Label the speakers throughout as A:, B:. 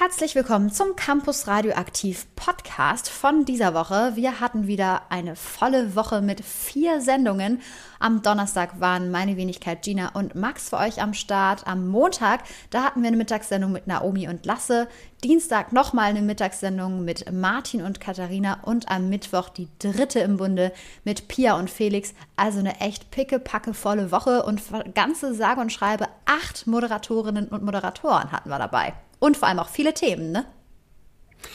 A: Herzlich willkommen zum Campus Radioaktiv Podcast von dieser Woche. Wir hatten wieder eine volle Woche mit vier Sendungen. Am Donnerstag waren meine Wenigkeit Gina und Max für euch am Start. Am Montag, da hatten wir eine Mittagssendung mit Naomi und Lasse. Dienstag nochmal eine Mittagssendung mit Martin und Katharina und am Mittwoch die dritte im Bunde mit Pia und Felix. Also eine echt pickepacke volle Woche und ganze sage und schreibe acht Moderatorinnen und Moderatoren hatten wir dabei. Und vor allem auch viele Themen, ne?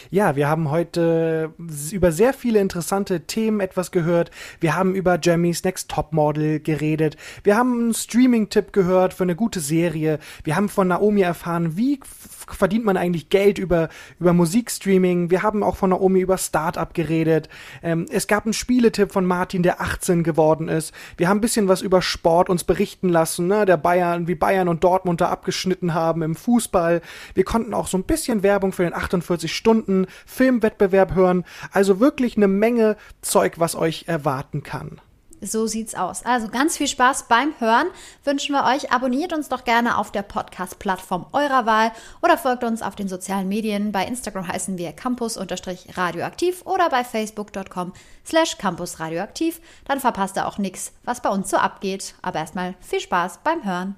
B: Ja, wir haben heute über sehr viele interessante Themen etwas gehört. Wir haben über Jeremy's Next Topmodel geredet. Wir haben einen Streaming-Tipp gehört für eine gute Serie. Wir haben von Naomi erfahren, wie verdient man eigentlich Geld über, über Musikstreaming. Wir haben auch von Naomi über Startup geredet. Ähm, es gab einen Spieletipp von Martin, der 18 geworden ist. Wir haben ein bisschen was über Sport uns berichten lassen, ne? der Bayern, wie Bayern und Dortmund da abgeschnitten haben im Fußball. Wir konnten auch so ein bisschen Werbung für den 48 Stunden Filmwettbewerb hören. Also wirklich eine Menge Zeug, was euch erwarten kann.
A: So sieht's aus. Also ganz viel Spaß beim Hören wünschen wir euch. Abonniert uns doch gerne auf der Podcast-Plattform eurer Wahl oder folgt uns auf den sozialen Medien. Bei Instagram heißen wir campus-radioaktiv oder bei facebook.com slash campusradioaktiv. Dann verpasst ihr auch nichts, was bei uns so abgeht. Aber erstmal viel Spaß beim Hören.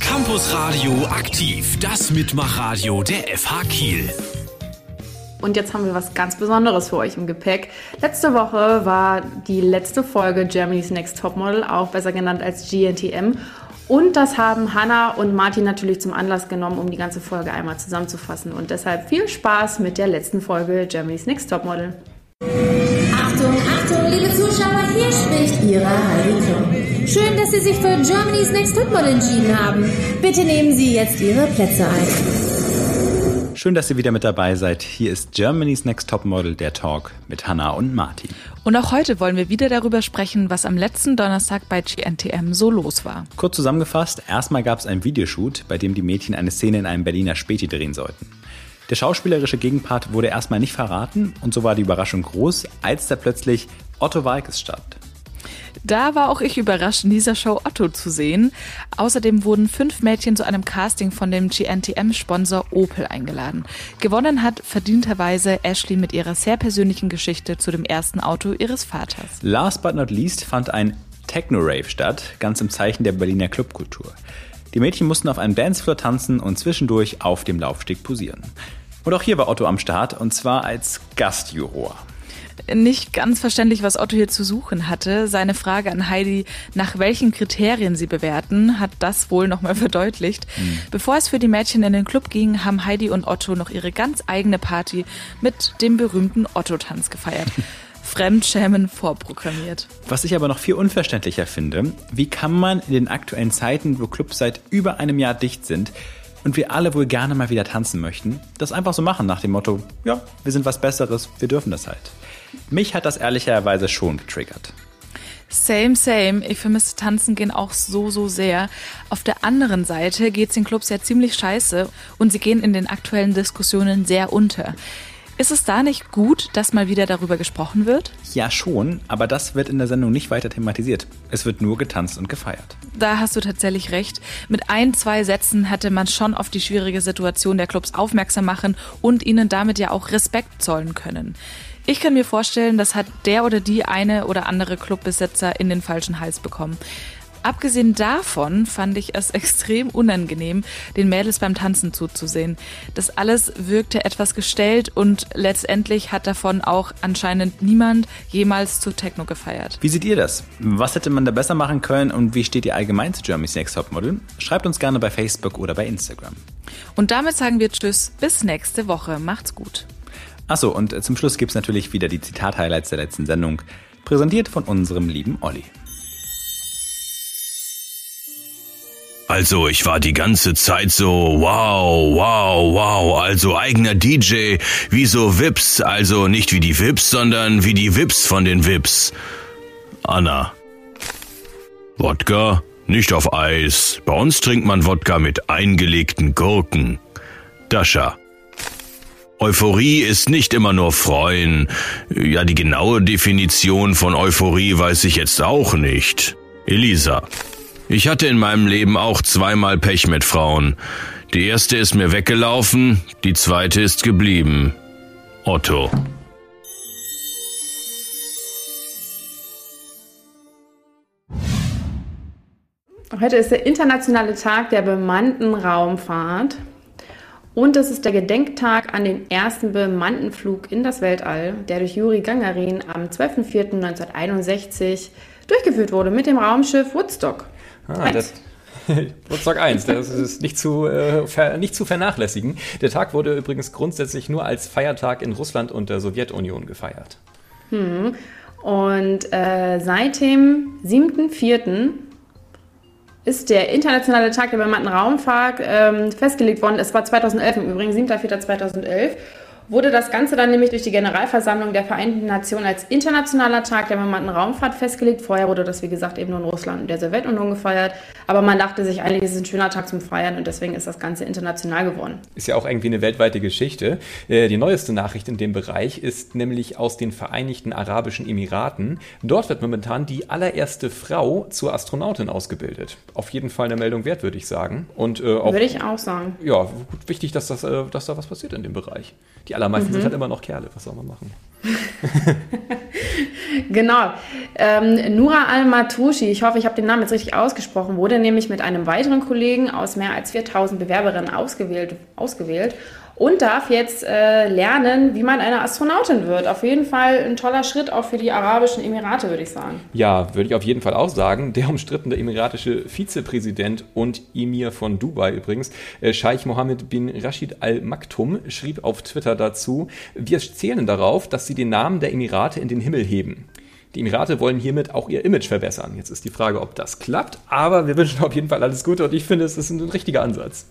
C: Campus Radio aktiv, das Mitmachradio der FH Kiel.
D: Und jetzt haben wir was ganz Besonderes für euch im Gepäck. Letzte Woche war die letzte Folge Germany's Next Topmodel, auch besser genannt als GNTM. Und das haben Hannah und Martin natürlich zum Anlass genommen, um die ganze Folge einmal zusammenzufassen. Und deshalb viel Spaß mit der letzten Folge Germany's Next Topmodel.
E: Achtung, Achtung, liebe Zuschauer, hier spricht Ihre Heidi. Schön, dass Sie sich für Germany's Next Topmodel entschieden haben. Bitte nehmen Sie jetzt Ihre Plätze ein.
F: Schön, dass ihr wieder mit dabei seid. Hier ist Germany's Next Top Model, der Talk mit Hannah und Martin.
G: Und auch heute wollen wir wieder darüber sprechen, was am letzten Donnerstag bei GNTM so los war.
F: Kurz zusammengefasst, erstmal gab es einen Videoshoot, bei dem die Mädchen eine Szene in einem Berliner Späti drehen sollten. Der schauspielerische Gegenpart wurde erstmal nicht verraten und so war die Überraschung groß, als da plötzlich Otto Walkes stand.
G: Da war auch ich überrascht, in dieser Show Otto zu sehen. Außerdem wurden fünf Mädchen zu einem Casting von dem GNTM-Sponsor Opel eingeladen. Gewonnen hat verdienterweise Ashley mit ihrer sehr persönlichen Geschichte zu dem ersten Auto ihres Vaters.
F: Last but not least fand ein Techno-Rave statt, ganz im Zeichen der Berliner Clubkultur. Die Mädchen mussten auf einem Dancefloor tanzen und zwischendurch auf dem Laufsteg posieren. Und auch hier war Otto am Start, und zwar als Gastjuror
G: nicht ganz verständlich, was Otto hier zu suchen hatte. Seine Frage an Heidi, nach welchen Kriterien sie bewerten, hat das wohl nochmal verdeutlicht. Mhm. Bevor es für die Mädchen in den Club ging, haben Heidi und Otto noch ihre ganz eigene Party mit dem berühmten Otto-Tanz gefeiert. Fremdschämen vorprogrammiert.
F: Was ich aber noch viel unverständlicher finde, wie kann man in den aktuellen Zeiten, wo Clubs seit über einem Jahr dicht sind, und wir alle wohl gerne mal wieder tanzen möchten, das einfach so machen nach dem Motto, ja, wir sind was Besseres, wir dürfen das halt. Mich hat das ehrlicherweise schon getriggert.
G: Same, same. Ich vermisse Tanzen gehen auch so, so sehr. Auf der anderen Seite geht's den Clubs ja ziemlich scheiße und sie gehen in den aktuellen Diskussionen sehr unter. Ist es da nicht gut, dass mal wieder darüber gesprochen wird?
F: Ja, schon, aber das wird in der Sendung nicht weiter thematisiert. Es wird nur getanzt und gefeiert.
G: Da hast du tatsächlich recht. Mit ein, zwei Sätzen hätte man schon auf die schwierige Situation der Clubs aufmerksam machen und ihnen damit ja auch Respekt zollen können. Ich kann mir vorstellen, das hat der oder die eine oder andere Clubbesitzer in den falschen Hals bekommen. Abgesehen davon fand ich es extrem unangenehm, den Mädels beim Tanzen zuzusehen. Das alles wirkte etwas gestellt und letztendlich hat davon auch anscheinend niemand jemals zu Techno gefeiert.
F: Wie seht ihr das? Was hätte man da besser machen können und wie steht ihr allgemein zu Germany's Next Topmodel? Schreibt uns gerne bei Facebook oder bei Instagram.
G: Und damit sagen wir Tschüss, bis nächste Woche. Macht's gut.
F: Achso, und zum Schluss gibt es natürlich wieder die Zitat-Highlights der letzten Sendung, präsentiert von unserem lieben Olli.
C: Also, ich war die ganze Zeit so, wow, wow, wow, also eigener DJ, wie so Vips, also nicht wie die Vips, sondern wie die Vips von den Vips. Anna. Wodka? Nicht auf Eis. Bei uns trinkt man Wodka mit eingelegten Gurken. Dascha. Euphorie ist nicht immer nur Freuen. Ja, die genaue Definition von Euphorie weiß ich jetzt auch nicht. Elisa. Ich hatte in meinem Leben auch zweimal Pech mit Frauen. Die erste ist mir weggelaufen, die zweite ist geblieben. Otto.
D: Heute ist der internationale Tag der bemannten Raumfahrt. Und es ist der Gedenktag an den ersten bemannten Flug in das Weltall, der durch Juri Gagarin am 12.04.1961 durchgeführt wurde mit dem Raumschiff Woodstock.
H: Ah, das, Woodstock 1, das ist nicht zu, äh, ver, nicht zu vernachlässigen. Der Tag wurde übrigens grundsätzlich nur als Feiertag in Russland und der Sowjetunion gefeiert.
D: Hm. Und äh, seit dem 7.04 ist der internationale Tag der bemannten Raumfahrt ähm, festgelegt worden. Es war 2011 im Übrigen, 7.4.2011 wurde das Ganze dann nämlich durch die Generalversammlung der Vereinten Nationen als internationaler Tag der bemannten Raumfahrt festgelegt. Vorher wurde das, wie gesagt, eben nur in Russland und der Sowjetunion gefeiert. Aber man dachte sich eigentlich, es ist ein schöner Tag zum Feiern und deswegen ist das Ganze international geworden.
H: Ist ja auch irgendwie eine weltweite Geschichte. Äh, die neueste Nachricht in dem Bereich ist nämlich aus den Vereinigten Arabischen Emiraten. Dort wird momentan die allererste Frau zur Astronautin ausgebildet. Auf jeden Fall eine Meldung wert, würde ich sagen. Und, äh, auch,
D: würde ich auch sagen.
H: Ja, wichtig, dass, das, äh, dass da was passiert in dem Bereich. Die allermeisten mhm. sind halt immer noch Kerle. Was soll man machen?
D: genau. Ähm, Nura Al-Matouchi, ich hoffe, ich habe den Namen jetzt richtig ausgesprochen, wurde nämlich mit einem weiteren Kollegen aus mehr als 4000 Bewerberinnen ausgewählt, ausgewählt und darf jetzt äh, lernen, wie man eine Astronautin wird. Auf jeden Fall ein toller Schritt auch für die Arabischen Emirate, würde ich sagen.
H: Ja, würde ich auf jeden Fall auch sagen. Der umstrittene emiratische Vizepräsident und Emir von Dubai übrigens, äh, Scheich Mohammed bin Rashid Al Maktoum, schrieb auf Twitter dazu, wir zählen darauf, dass sie den Namen der Emirate in den Himmel heben. Die Emirate wollen hiermit auch ihr Image verbessern. Jetzt ist die Frage, ob das klappt, aber wir wünschen auf jeden Fall alles Gute und ich finde, es ist ein richtiger Ansatz.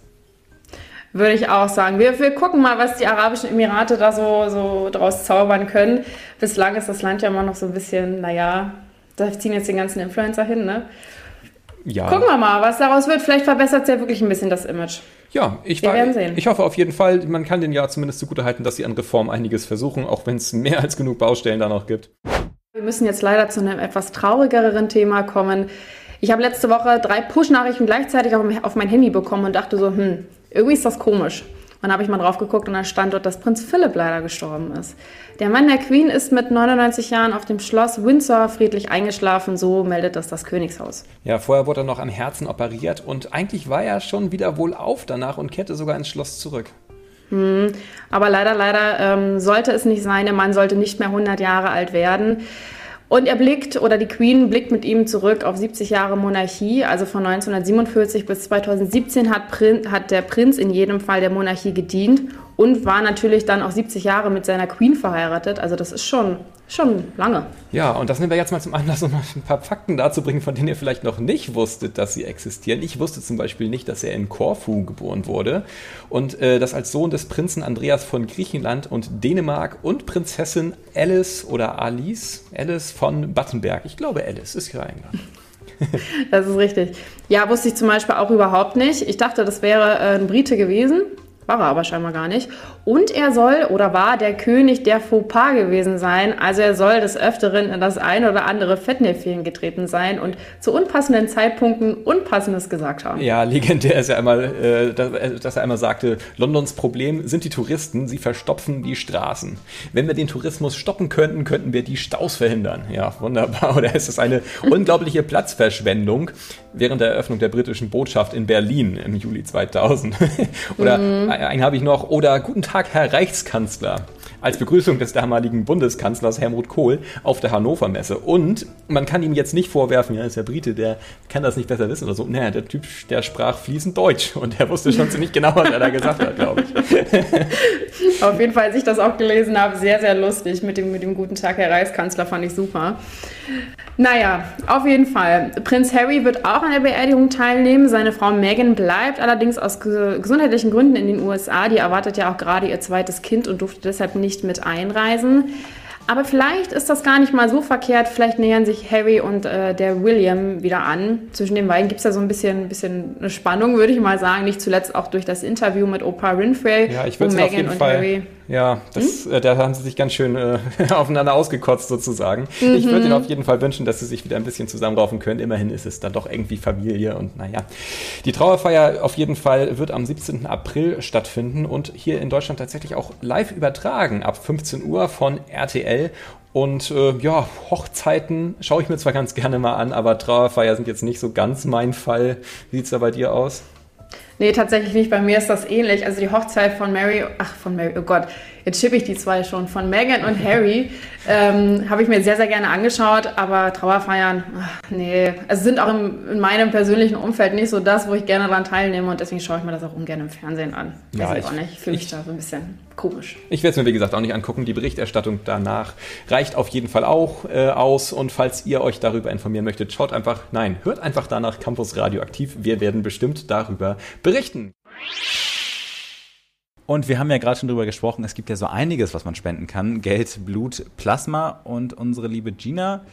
D: Würde ich auch sagen. Wir, wir gucken mal, was die Arabischen Emirate da so, so draus zaubern können. Bislang ist das Land ja immer noch so ein bisschen, naja, da ziehen jetzt die ganzen Influencer hin, ne? Ja. Gucken wir mal, was daraus wird. Vielleicht verbessert es ja wirklich ein bisschen das Image.
H: Ja, ich, war, ich hoffe auf jeden Fall, man kann den ja zumindest zugutehalten, dass sie an Reform einiges versuchen, auch wenn es mehr als genug Baustellen da noch gibt.
D: Wir müssen jetzt leider zu einem etwas traurigeren Thema kommen. Ich habe letzte Woche drei Push-Nachrichten gleichzeitig auf mein Handy bekommen und dachte so, hm, irgendwie ist das komisch. Und dann habe ich mal drauf geguckt und da stand dort, dass Prinz Philipp leider gestorben ist. Der Mann der Queen ist mit 99 Jahren auf dem Schloss Windsor friedlich eingeschlafen, so meldet das das Königshaus.
H: Ja, vorher wurde er noch am Herzen operiert und eigentlich war er schon wieder wohlauf danach und kehrte sogar ins Schloss zurück.
D: Hm, aber leider, leider ähm, sollte es nicht sein, der Mann sollte nicht mehr 100 Jahre alt werden. Und er blickt, oder die Queen blickt mit ihm zurück auf 70 Jahre Monarchie. Also von 1947 bis 2017 hat, Prin hat der Prinz in jedem Fall der Monarchie gedient und war natürlich dann auch 70 Jahre mit seiner Queen verheiratet. Also das ist schon, schon lange.
H: Ja, und das nehmen wir jetzt mal zum Anlass, um ein paar Fakten darzubringen, von denen ihr vielleicht noch nicht wusstet, dass sie existieren. Ich wusste zum Beispiel nicht, dass er in Korfu geboren wurde und äh, dass als Sohn des Prinzen Andreas von Griechenland und Dänemark und Prinzessin Alice oder Alice, Alice von Battenberg. Ich glaube Alice ist hier eingegangen.
D: Das ist richtig. Ja, wusste ich zum Beispiel auch überhaupt nicht. Ich dachte, das wäre äh, ein Brite gewesen. War er aber scheinbar gar nicht. Und er soll oder war der König der Fauxpas gewesen sein. Also er soll des Öfteren in das ein oder andere Fettnäpfchen getreten sein und zu unpassenden Zeitpunkten Unpassendes gesagt haben.
H: Ja, legendär ist ja einmal, äh, dass er einmal sagte, Londons Problem sind die Touristen, sie verstopfen die Straßen. Wenn wir den Tourismus stoppen könnten, könnten wir die Staus verhindern. Ja, wunderbar. Oder ist es eine unglaubliche Platzverschwendung während der Eröffnung der britischen Botschaft in Berlin im Juli 2000? oder mhm. Einen habe ich noch. Oder guten Tag, Herr Reichskanzler als Begrüßung des damaligen Bundeskanzlers Helmut Kohl auf der Hannover Messe. Und man kann ihm jetzt nicht vorwerfen, ja, ist der Brite, der kann das nicht besser wissen oder so. Naja, der Typ, der sprach fließend Deutsch und er wusste schon ziemlich genau, was er da gesagt hat, glaube ich.
D: Auf jeden Fall, als ich das auch gelesen habe, sehr, sehr lustig mit dem, mit dem guten Tag, Herr Reichskanzler, fand ich super. Naja, auf jeden Fall. Prinz Harry wird auch an der Beerdigung teilnehmen. Seine Frau Meghan bleibt allerdings aus gesundheitlichen Gründen in den USA. Die erwartet ja auch gerade ihr zweites Kind und durfte deshalb nicht mit einreisen. Aber vielleicht ist das gar nicht mal so verkehrt. Vielleicht nähern sich Harry und äh, der William wieder an. Zwischen den beiden gibt es ja so ein bisschen, bisschen eine Spannung, würde ich mal sagen. Nicht zuletzt auch durch das Interview mit Oprah Winfrey,
H: ja, ich wo Meghan und
D: Fall, Harry
H: Ja, das, hm? äh, da haben sie sich ganz schön äh, aufeinander ausgekotzt sozusagen. Mhm. Ich würde ihnen auf jeden Fall wünschen, dass sie sich wieder ein bisschen zusammenraufen können. Immerhin ist es dann doch irgendwie Familie und naja. Die Trauerfeier auf jeden Fall wird am 17. April stattfinden und hier in Deutschland tatsächlich auch live übertragen ab 15 Uhr von RTL. Und äh, ja, Hochzeiten schaue ich mir zwar ganz gerne mal an, aber Trauerfeier sind jetzt nicht so ganz mein Fall. Wie sieht es da bei dir aus?
D: Nee, tatsächlich nicht. Bei mir ist das ähnlich. Also die Hochzeit von Mary, ach von Mary, oh Gott, jetzt schippe ich die zwei schon, von Meghan und Harry, ähm, habe ich mir sehr, sehr gerne angeschaut, aber Trauerfeiern, ach, nee, also sind auch im, in meinem persönlichen Umfeld nicht so das, wo ich gerne daran teilnehme und deswegen schaue ich mir das auch ungern im Fernsehen an.
H: Ja, Weiß ich, auch
D: nicht. Ich fühle mich da so ein bisschen komisch.
H: Ich werde es mir, wie gesagt, auch nicht angucken. Die Berichterstattung danach reicht auf jeden Fall auch äh, aus und falls ihr euch darüber informieren möchtet, schaut einfach, nein, hört einfach danach Campus Radioaktiv. Wir werden bestimmt darüber berichten.
F: Und wir haben ja gerade schon drüber gesprochen, es gibt ja so einiges, was man spenden kann. Geld, Blut, Plasma. Und unsere liebe Gina,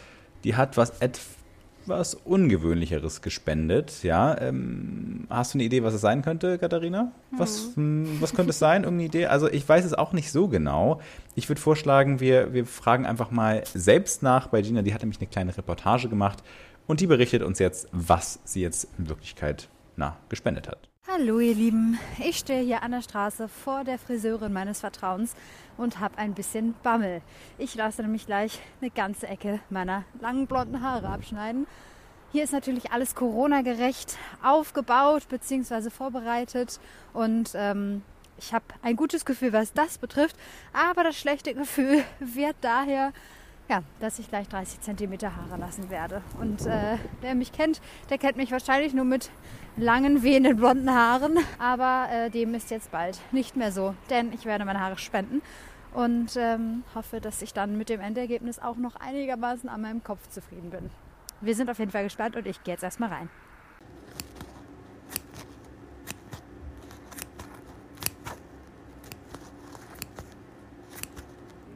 F: die hat was etwas Ungewöhnlicheres gespendet. Ja, ähm, hast du eine Idee, was es sein könnte, Katharina? Was, hm. was könnte es sein? Irgendeine Idee? Also ich weiß es auch nicht so genau. Ich würde vorschlagen, wir, wir fragen einfach mal selbst nach bei Gina. Die hat nämlich eine kleine Reportage gemacht und die berichtet uns jetzt, was sie jetzt in Wirklichkeit na, gespendet hat.
I: Hallo ihr Lieben, ich stehe hier an der Straße vor der Friseurin meines Vertrauens und habe ein bisschen Bammel. Ich lasse nämlich gleich eine ganze Ecke meiner langen blonden Haare abschneiden. Hier ist natürlich alles Corona-gerecht aufgebaut bzw. vorbereitet und ähm, ich habe ein gutes Gefühl, was das betrifft, aber das schlechte Gefühl wird daher ja, dass ich gleich 30 cm Haare lassen werde. Und äh, wer mich kennt, der kennt mich wahrscheinlich nur mit langen, wehenden blonden Haaren. Aber äh, dem ist jetzt bald nicht mehr so, denn ich werde meine Haare spenden und ähm, hoffe, dass ich dann mit dem Endergebnis auch noch einigermaßen an meinem Kopf zufrieden bin. Wir sind auf jeden Fall gespannt und ich gehe jetzt erstmal rein.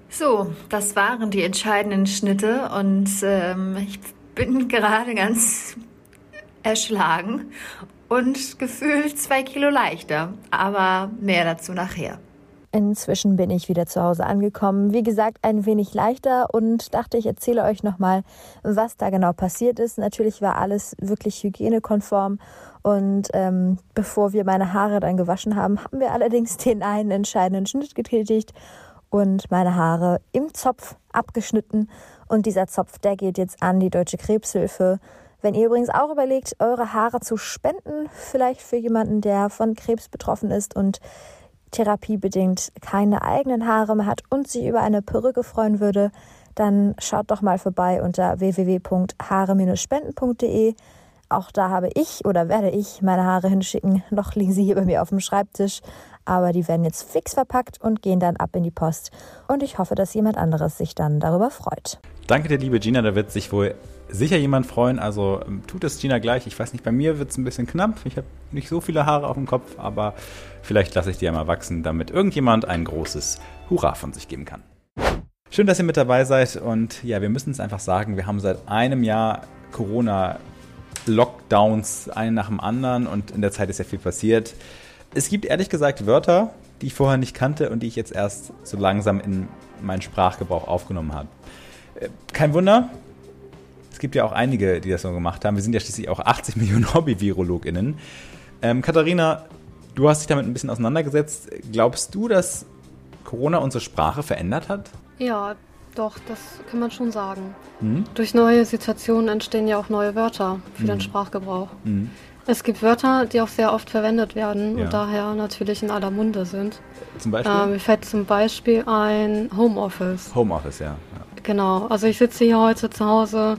A: So, das waren die entscheidenden Schnitte und ähm, ich bin gerade ganz erschlagen und gefühlt zwei Kilo leichter. Aber mehr dazu nachher.
J: Inzwischen bin ich wieder zu Hause angekommen. Wie gesagt, ein wenig leichter und dachte, ich erzähle euch nochmal, was da genau passiert ist. Natürlich war alles wirklich hygienekonform und ähm, bevor wir meine Haare dann gewaschen haben, haben wir allerdings den einen entscheidenden Schnitt getätigt und meine Haare im Zopf abgeschnitten. Und dieser Zopf, der geht jetzt an die Deutsche Krebshilfe. Wenn ihr übrigens auch überlegt, eure Haare zu spenden, vielleicht für jemanden, der von Krebs betroffen ist und therapiebedingt keine eigenen Haare mehr hat und sich über eine Perücke freuen würde, dann schaut doch mal vorbei unter www.haare-spenden.de. Auch da habe ich oder werde ich meine Haare hinschicken. Noch liegen sie hier bei mir auf dem Schreibtisch, aber die werden jetzt fix verpackt und gehen dann ab in die Post. Und ich hoffe, dass jemand anderes sich dann darüber freut.
F: Danke dir, liebe Gina. Da wird sich wohl sicher jemand freuen. Also ähm, tut es Gina gleich. Ich weiß nicht, bei mir wird es ein bisschen knapp. Ich habe nicht so viele Haare auf dem Kopf, aber vielleicht lasse ich die ja mal wachsen, damit irgendjemand ein großes Hurra von sich geben kann. Schön, dass ihr mit dabei seid. Und ja, wir müssen es einfach sagen, wir haben seit einem Jahr Corona. Lockdowns, einen nach dem anderen und in der Zeit ist ja viel passiert. Es gibt ehrlich gesagt Wörter, die ich vorher nicht kannte und die ich jetzt erst so langsam in meinen Sprachgebrauch aufgenommen habe. Äh, kein Wunder, gibt ja auch einige, die das so gemacht haben. Wir sind ja schließlich auch 80 Millionen Hobby-VirologInnen. Ähm, Katharina, du hast dich damit ein bisschen auseinandergesetzt. Glaubst du, dass Corona unsere Sprache verändert hat?
K: Ja, doch, das kann man schon sagen. Mhm. Durch neue Situationen entstehen ja auch neue Wörter für mhm. den Sprachgebrauch. Mhm. Es gibt Wörter, die auch sehr oft verwendet werden ja. und daher natürlich in aller Munde sind.
F: Zum Beispiel?
K: Äh, mir fällt zum Beispiel ein Homeoffice.
F: Homeoffice, ja. ja.
K: Genau, also ich sitze hier heute zu Hause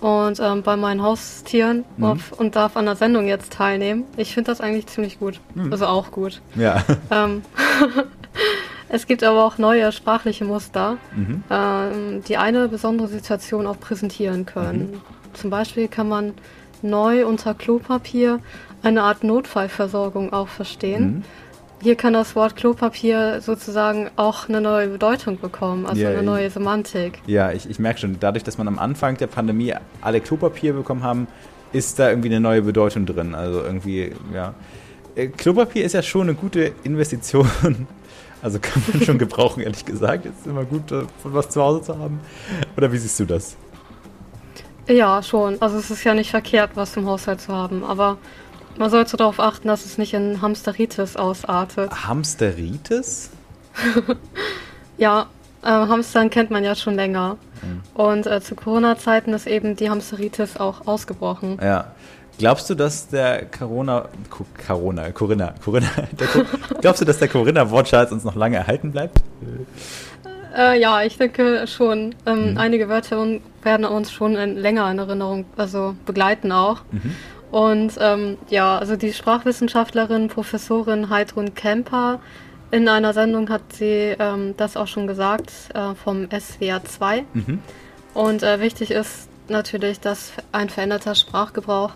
K: und ähm, bei meinen Haustieren mhm. auf, und darf an der Sendung jetzt teilnehmen. Ich finde das eigentlich ziemlich gut. Mhm. Also auch gut.
F: Ja.
K: Ähm, es gibt aber auch neue sprachliche Muster, mhm. ähm, die eine besondere Situation auch präsentieren können. Mhm. Zum Beispiel kann man neu unter Klopapier eine Art Notfallversorgung auch verstehen. Hier kann das Wort Klopapier sozusagen auch eine neue Bedeutung bekommen, also ja, eine neue Semantik.
F: Ja, ich, ich merke schon, dadurch, dass man am Anfang der Pandemie alle Klopapier bekommen haben, ist da irgendwie eine neue Bedeutung drin. Also irgendwie, ja. Äh, Klopapier ist ja schon eine gute Investition, Also kann man schon gebrauchen, ehrlich gesagt. Es ist immer gut, äh, von was zu Hause zu haben. Oder wie siehst du das?
K: Ja, schon. Also es ist ja nicht verkehrt, was im Haushalt zu haben, aber man sollte darauf achten, dass es nicht in Hamsteritis ausartet.
F: Hamsteritis?
K: ja, äh, Hamstern kennt man ja schon länger. Mhm. Und äh, zu Corona-Zeiten ist eben die Hamsteritis auch ausgebrochen.
F: Ja. Glaubst du, dass der Corona, Corona, Corinna, Corinna, glaubst du, dass der Corinna-Wortschatz uns noch lange erhalten bleibt?
K: Äh, ja, ich denke schon. Ähm, mhm. Einige Wörter werden uns schon in, länger in Erinnerung, also begleiten auch. Mhm. Und ähm, ja, also die Sprachwissenschaftlerin, Professorin Heidrun Kemper, in einer Sendung hat sie ähm, das auch schon gesagt, äh, vom SWR 2. Mhm. Und äh, wichtig ist natürlich, dass ein veränderter Sprachgebrauch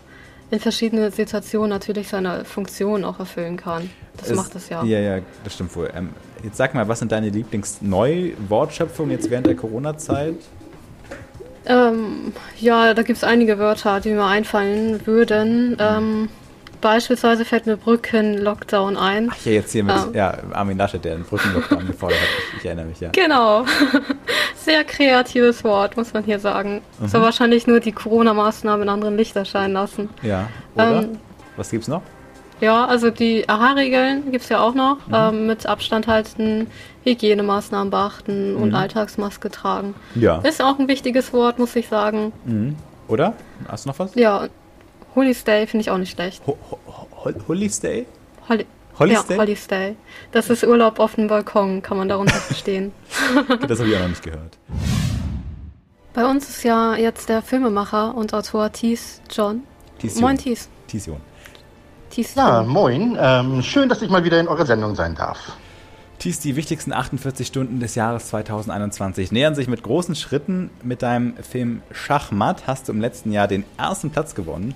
K: in verschiedenen Situationen natürlich seine Funktion auch erfüllen kann. Das es, macht es ja.
F: Ja, ja, das stimmt wohl. Ähm, jetzt sag mal, was sind deine Lieblings-Neu-Wortschöpfungen jetzt während der Corona-Zeit?
K: Ähm, ja, da gibt es einige Wörter, die mir einfallen würden. Ähm, beispielsweise fällt mir Brücken-Lockdown ein.
F: Ach ja, jetzt hier mit ähm, ja, Armin Laschet, der einen Brücken-Lockdown gefordert hat. Ich, ich, erinnere mich, ja.
K: Genau. Sehr kreatives Wort, muss man hier sagen. Mhm. Soll wahrscheinlich nur die Corona-Maßnahmen in anderen Licht erscheinen lassen.
F: Ja, oder? Ähm, Was gibt's noch?
K: Ja, also die AHA-Regeln gibt es ja auch noch. Mhm. Ähm, mit Abstand halten, Hygienemaßnahmen beachten mhm. und Alltagsmaske tragen.
F: Ja.
K: Ist auch ein wichtiges Wort, muss ich sagen.
F: Mhm. Oder? Hast du noch was?
K: Ja. Holy Stay finde ich auch nicht schlecht. Ho
F: ho Holy Stay?
K: Holy Holy ja, Stay? Holy Stay. Das ist Urlaub auf dem Balkon, kann man darunter verstehen.
F: das habe ich auch noch nicht gehört.
K: Bei uns ist ja jetzt der Filmemacher und Autor Thies John.
F: Thies
K: Moin Thies.
F: Thies John.
L: Thies Ja, moin. Ähm, schön, dass ich mal wieder in eurer Sendung sein darf.
F: Thies, die wichtigsten 48 Stunden des Jahres 2021 nähern sich mit großen Schritten. Mit deinem Film Schachmatt hast du im letzten Jahr den ersten Platz gewonnen.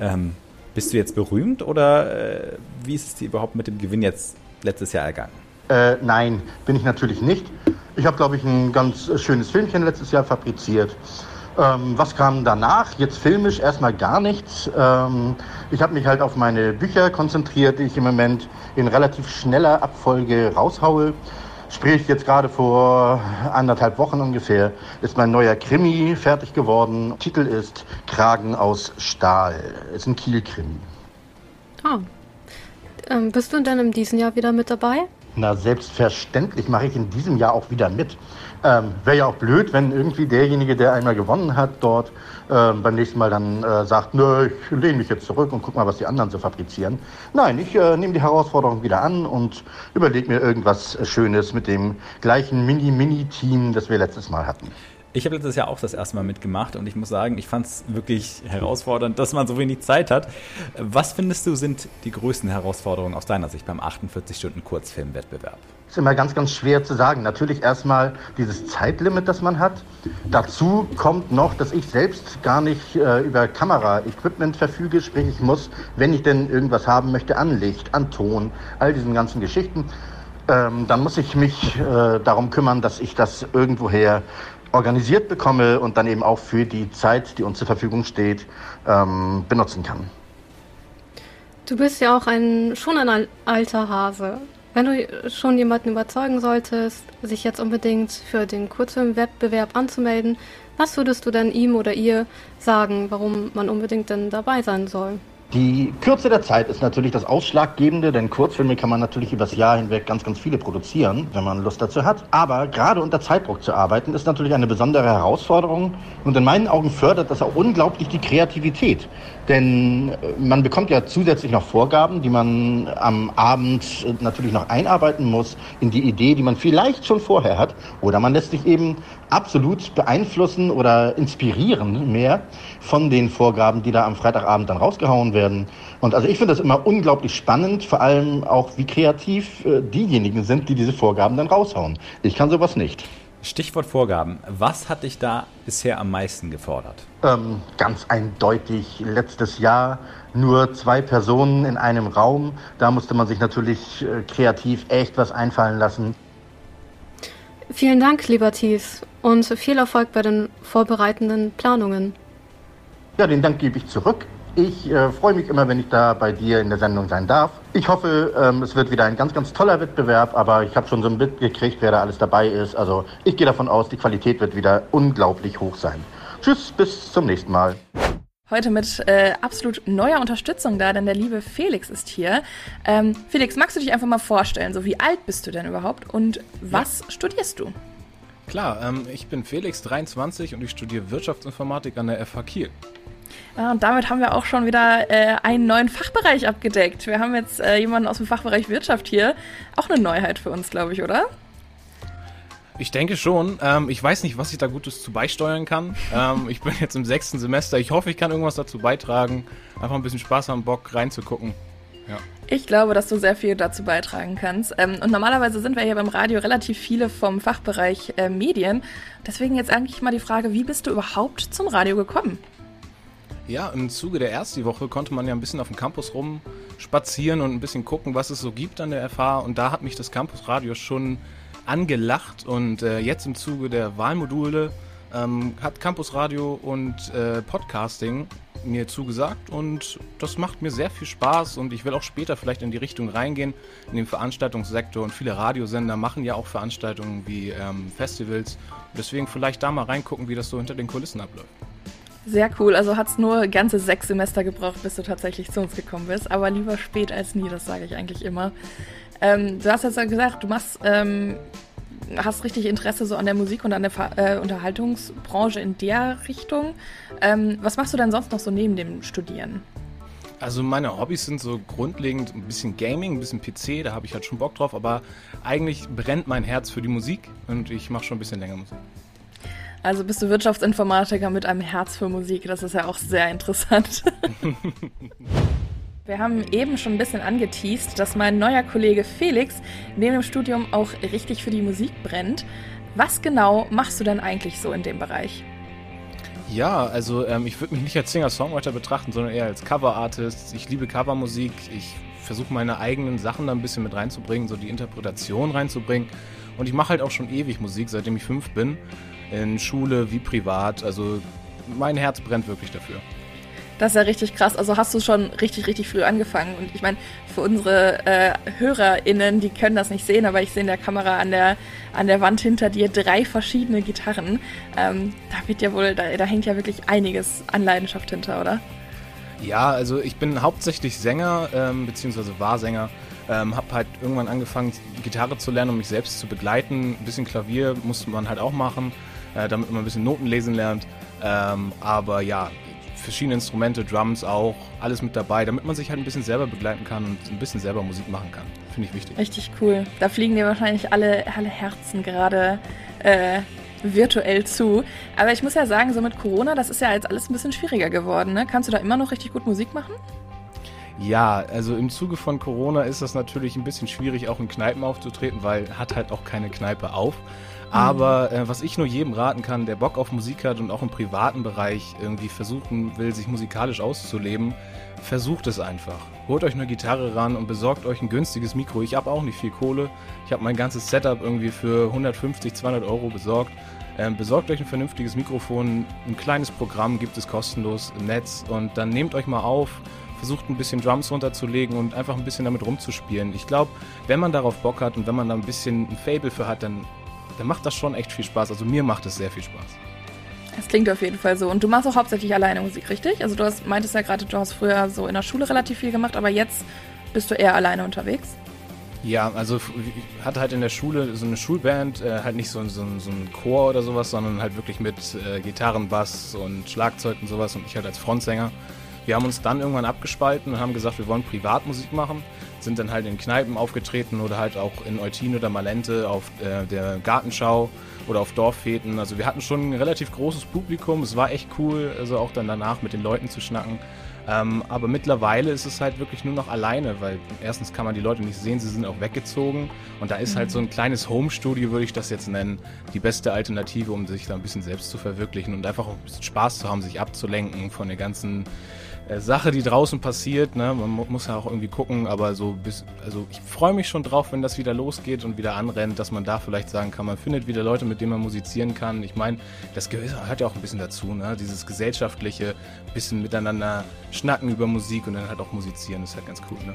F: Ähm, bist du jetzt berühmt oder äh, wie ist es dir überhaupt mit dem Gewinn jetzt letztes Jahr ergangen?
L: Äh, nein, bin ich natürlich nicht. Ich habe, glaube ich, ein ganz schönes Filmchen letztes Jahr fabriziert. Ähm, was kam danach? Jetzt filmisch erstmal gar nichts. Ähm, ich habe mich halt auf meine Bücher konzentriert, die ich im Moment in relativ schneller Abfolge raushaue. Sprich, jetzt gerade vor anderthalb Wochen ungefähr ist mein neuer Krimi fertig geworden. Titel ist Kragen aus Stahl. Ist ein Kiel-Krimi.
K: Ah. Ähm, bist du denn in diesem Jahr wieder mit dabei?
L: Na, selbstverständlich mache ich in diesem Jahr auch wieder mit. Ähm, Wäre ja auch blöd, wenn irgendwie derjenige, der einmal gewonnen hat, dort äh, beim nächsten Mal dann äh, sagt, nö, ich lehne mich jetzt zurück und guck mal, was die anderen so fabrizieren. Nein, ich äh, nehme die Herausforderung wieder an und überlege mir irgendwas Schönes mit dem gleichen Mini-Mini-Team, das wir letztes Mal hatten.
F: Ich habe letztes Jahr auch das erste Mal mitgemacht und ich muss sagen, ich fand es wirklich herausfordernd, dass man so wenig Zeit hat. Was findest du sind die größten Herausforderungen aus deiner Sicht beim 48-Stunden-Kurzfilmwettbewerb?
L: ist immer ganz, ganz schwer zu sagen. Natürlich erstmal dieses Zeitlimit, das man hat. Dazu kommt noch, dass ich selbst gar nicht äh, über Kamera-Equipment verfüge. Sprich, ich muss, wenn ich denn irgendwas haben möchte, an Licht, an Ton, all diesen ganzen Geschichten. Ähm, dann muss ich mich äh, darum kümmern, dass ich das irgendwoher organisiert bekomme und dann eben auch für die Zeit, die uns zur Verfügung steht, ähm, benutzen kann.
K: Du bist ja auch ein schon ein alter Hase. Wenn du schon jemanden überzeugen solltest, sich jetzt unbedingt für den Kurzfilmwettbewerb anzumelden, was würdest du denn ihm oder ihr sagen, warum man unbedingt denn dabei sein soll?
L: Die Kürze der Zeit ist natürlich das Ausschlaggebende, denn Kurzfilme kann man natürlich übers Jahr hinweg ganz, ganz viele produzieren, wenn man Lust dazu hat. Aber gerade unter Zeitdruck zu arbeiten, ist natürlich eine besondere Herausforderung und in meinen Augen fördert das auch unglaublich die Kreativität. Denn äh, man bekommt ja zusätzlich noch Vorgaben, die man am Abend äh, natürlich noch einarbeiten muss in die Idee, die man vielleicht schon vorher hat. Oder man lässt sich eben absolut beeinflussen oder inspirieren mehr von den Vorgaben, die da am Freitagabend dann rausgehauen werden. Und also ich finde das immer unglaublich spannend, vor allem auch wie kreativ äh, diejenigen sind, die diese Vorgaben dann raushauen. Ich kann sowas nicht.
F: Stichwort Vorgaben. Was hat dich da bisher am meisten gefordert?
L: Ähm, ganz eindeutig letztes Jahr nur zwei Personen in einem Raum. Da musste man sich natürlich äh, kreativ echt was einfallen lassen.
K: Vielen Dank, lieber Thies, und viel Erfolg bei den vorbereitenden Planungen.
L: Ja, den Dank gebe ich zurück. Ich äh, freue mich immer, wenn ich da bei dir in der Sendung sein darf. Ich hoffe, ähm, es wird wieder ein ganz, ganz toller Wettbewerb, aber ich habe schon so ein Bild gekriegt, wer da alles dabei ist. Also ich gehe davon aus, die Qualität wird wieder unglaublich hoch sein. Tschüss, bis zum nächsten Mal.
M: Heute mit äh, absolut neuer Unterstützung da, denn der liebe Felix ist hier. Ähm, Felix, magst du dich einfach mal vorstellen? So, wie alt bist du denn überhaupt und was ja. studierst du?
N: Klar, ähm, ich bin Felix, 23 und ich studiere Wirtschaftsinformatik an der FH Kiel.
M: Ja, und damit haben wir auch schon wieder äh, einen neuen Fachbereich abgedeckt. Wir haben jetzt äh, jemanden aus dem Fachbereich Wirtschaft hier. Auch eine Neuheit für uns, glaube ich, oder?
N: Ich denke schon. Ähm, ich weiß nicht, was ich da Gutes zu beisteuern kann. Ähm, ich bin jetzt im sechsten Semester. Ich hoffe, ich kann irgendwas dazu beitragen. Einfach ein bisschen Spaß haben, Bock reinzugucken. Ja.
M: Ich glaube, dass du sehr viel dazu beitragen kannst. Ähm, und normalerweise sind wir hier beim Radio relativ viele vom Fachbereich äh, Medien. Deswegen jetzt eigentlich mal die Frage, wie bist du überhaupt zum Radio gekommen?
N: Ja, im Zuge der ersten Woche konnte man ja ein bisschen auf dem Campus rumspazieren und ein bisschen gucken, was es so gibt an der FH. Und da hat mich das Campusradio schon angelacht. Und äh, jetzt im Zuge der Wahlmodule ähm, hat Campusradio und äh, Podcasting mir zugesagt und das macht mir sehr viel Spaß und ich will auch später vielleicht in die Richtung reingehen, in den Veranstaltungssektor und viele Radiosender machen ja auch Veranstaltungen wie ähm, Festivals. Deswegen vielleicht da mal reingucken, wie das so hinter den Kulissen abläuft.
M: Sehr cool. Also hat es nur ganze sechs Semester gebraucht, bis du tatsächlich zu uns gekommen bist. Aber lieber spät als nie, das sage ich eigentlich immer. Ähm, du hast jetzt ja gesagt, du machst, ähm, hast richtig Interesse so an der Musik und an der äh, Unterhaltungsbranche in der Richtung. Ähm, was machst du denn sonst noch so neben dem Studieren?
N: Also meine Hobbys sind so grundlegend ein bisschen Gaming, ein bisschen PC, da habe ich halt schon Bock drauf, aber eigentlich brennt mein Herz für die Musik und ich mache schon ein bisschen länger Musik.
M: Also bist du Wirtschaftsinformatiker mit einem Herz für Musik. Das ist ja auch sehr interessant. Wir haben eben schon ein bisschen angeteased, dass mein neuer Kollege Felix neben dem Studium auch richtig für die Musik brennt. Was genau machst du denn eigentlich so in dem Bereich?
N: Ja, also ähm, ich würde mich nicht als Singer-Songwriter betrachten, sondern eher als Cover-Artist. Ich liebe Covermusik. Ich versuche meine eigenen Sachen da ein bisschen mit reinzubringen, so die Interpretation reinzubringen. Und ich mache halt auch schon ewig Musik, seitdem ich fünf bin in Schule wie privat. Also mein Herz brennt wirklich dafür.
M: Das ist ja richtig krass. Also hast du schon richtig, richtig früh angefangen. Und ich meine, für unsere äh, HörerInnen, die können das nicht sehen, aber ich sehe in der Kamera an der, an der Wand hinter dir drei verschiedene Gitarren. Ähm, da wird ja wohl, da, da hängt ja wirklich einiges an Leidenschaft hinter, oder?
N: Ja, also ich bin hauptsächlich Sänger, ähm, beziehungsweise war Sänger. Ähm, hab halt irgendwann angefangen, Gitarre zu lernen, um mich selbst zu begleiten. Ein bisschen Klavier musste man halt auch machen äh, damit man ein bisschen Noten lesen lernt. Ähm, aber ja, verschiedene Instrumente, Drums auch, alles mit dabei, damit man sich halt ein bisschen selber begleiten kann und ein bisschen selber Musik machen kann. Finde ich wichtig.
M: Richtig cool. Da fliegen dir wahrscheinlich alle, alle Herzen gerade äh, virtuell zu. Aber ich muss ja sagen, so mit Corona, das ist ja jetzt alles ein bisschen schwieriger geworden. Ne? Kannst du da immer noch richtig gut Musik machen?
N: Ja, also im Zuge von Corona ist das natürlich ein bisschen schwierig, auch in Kneipen aufzutreten, weil hat halt auch keine Kneipe auf. Aber äh, was ich nur jedem raten kann, der Bock auf Musik hat und auch im privaten Bereich irgendwie versuchen will, sich musikalisch auszuleben, versucht es einfach. Holt euch eine Gitarre ran und besorgt euch ein günstiges Mikro. Ich habe auch nicht viel Kohle. Ich habe mein ganzes Setup irgendwie für 150, 200 Euro besorgt. Ähm, besorgt euch ein vernünftiges Mikrofon, ein kleines Programm gibt es kostenlos im Netz und dann nehmt euch mal auf, versucht ein bisschen Drums runterzulegen und einfach ein bisschen damit rumzuspielen. Ich glaube, wenn man darauf Bock hat und wenn man da ein bisschen ein Fable für hat, dann dann macht das schon echt viel Spaß. Also mir macht es sehr viel Spaß.
M: Es klingt auf jeden Fall so. Und du machst auch hauptsächlich alleine Musik, richtig? Also du hast, meintest ja gerade, du hast früher so in der Schule relativ viel gemacht, aber jetzt bist du eher alleine unterwegs?
N: Ja, also ich hatte halt in der Schule so eine Schulband, äh, halt nicht so, so, so ein Chor oder sowas, sondern halt wirklich mit äh, Gitarren, Bass und Schlagzeug und sowas und ich halt als Frontsänger. Wir haben uns dann irgendwann abgespalten und haben gesagt, wir wollen Privatmusik machen sind dann halt in Kneipen aufgetreten oder halt auch in Eutin oder Malente auf äh, der Gartenschau oder auf Dorffäten. Also wir hatten schon ein relativ großes Publikum. Es war echt cool, also auch dann danach mit den Leuten zu schnacken. Ähm, aber mittlerweile ist es halt wirklich nur noch alleine, weil erstens kann man die Leute nicht sehen, sie sind auch weggezogen. Und da ist halt so ein kleines Home-Studio, würde ich das jetzt nennen, die beste Alternative, um sich da ein bisschen selbst zu verwirklichen und einfach auch ein bisschen Spaß zu haben, sich abzulenken von der ganzen Sache, die draußen passiert. Ne? Man muss ja auch irgendwie gucken, aber so bis, also ich freue mich schon drauf, wenn das wieder losgeht und wieder anrennt, dass man da vielleicht sagen kann, man findet wieder Leute, mit denen man musizieren kann. Ich meine, das gehört ja auch ein bisschen dazu, ne? Dieses gesellschaftliche, bisschen miteinander schnacken über Musik und dann halt auch musizieren, ist halt ganz cool, ne?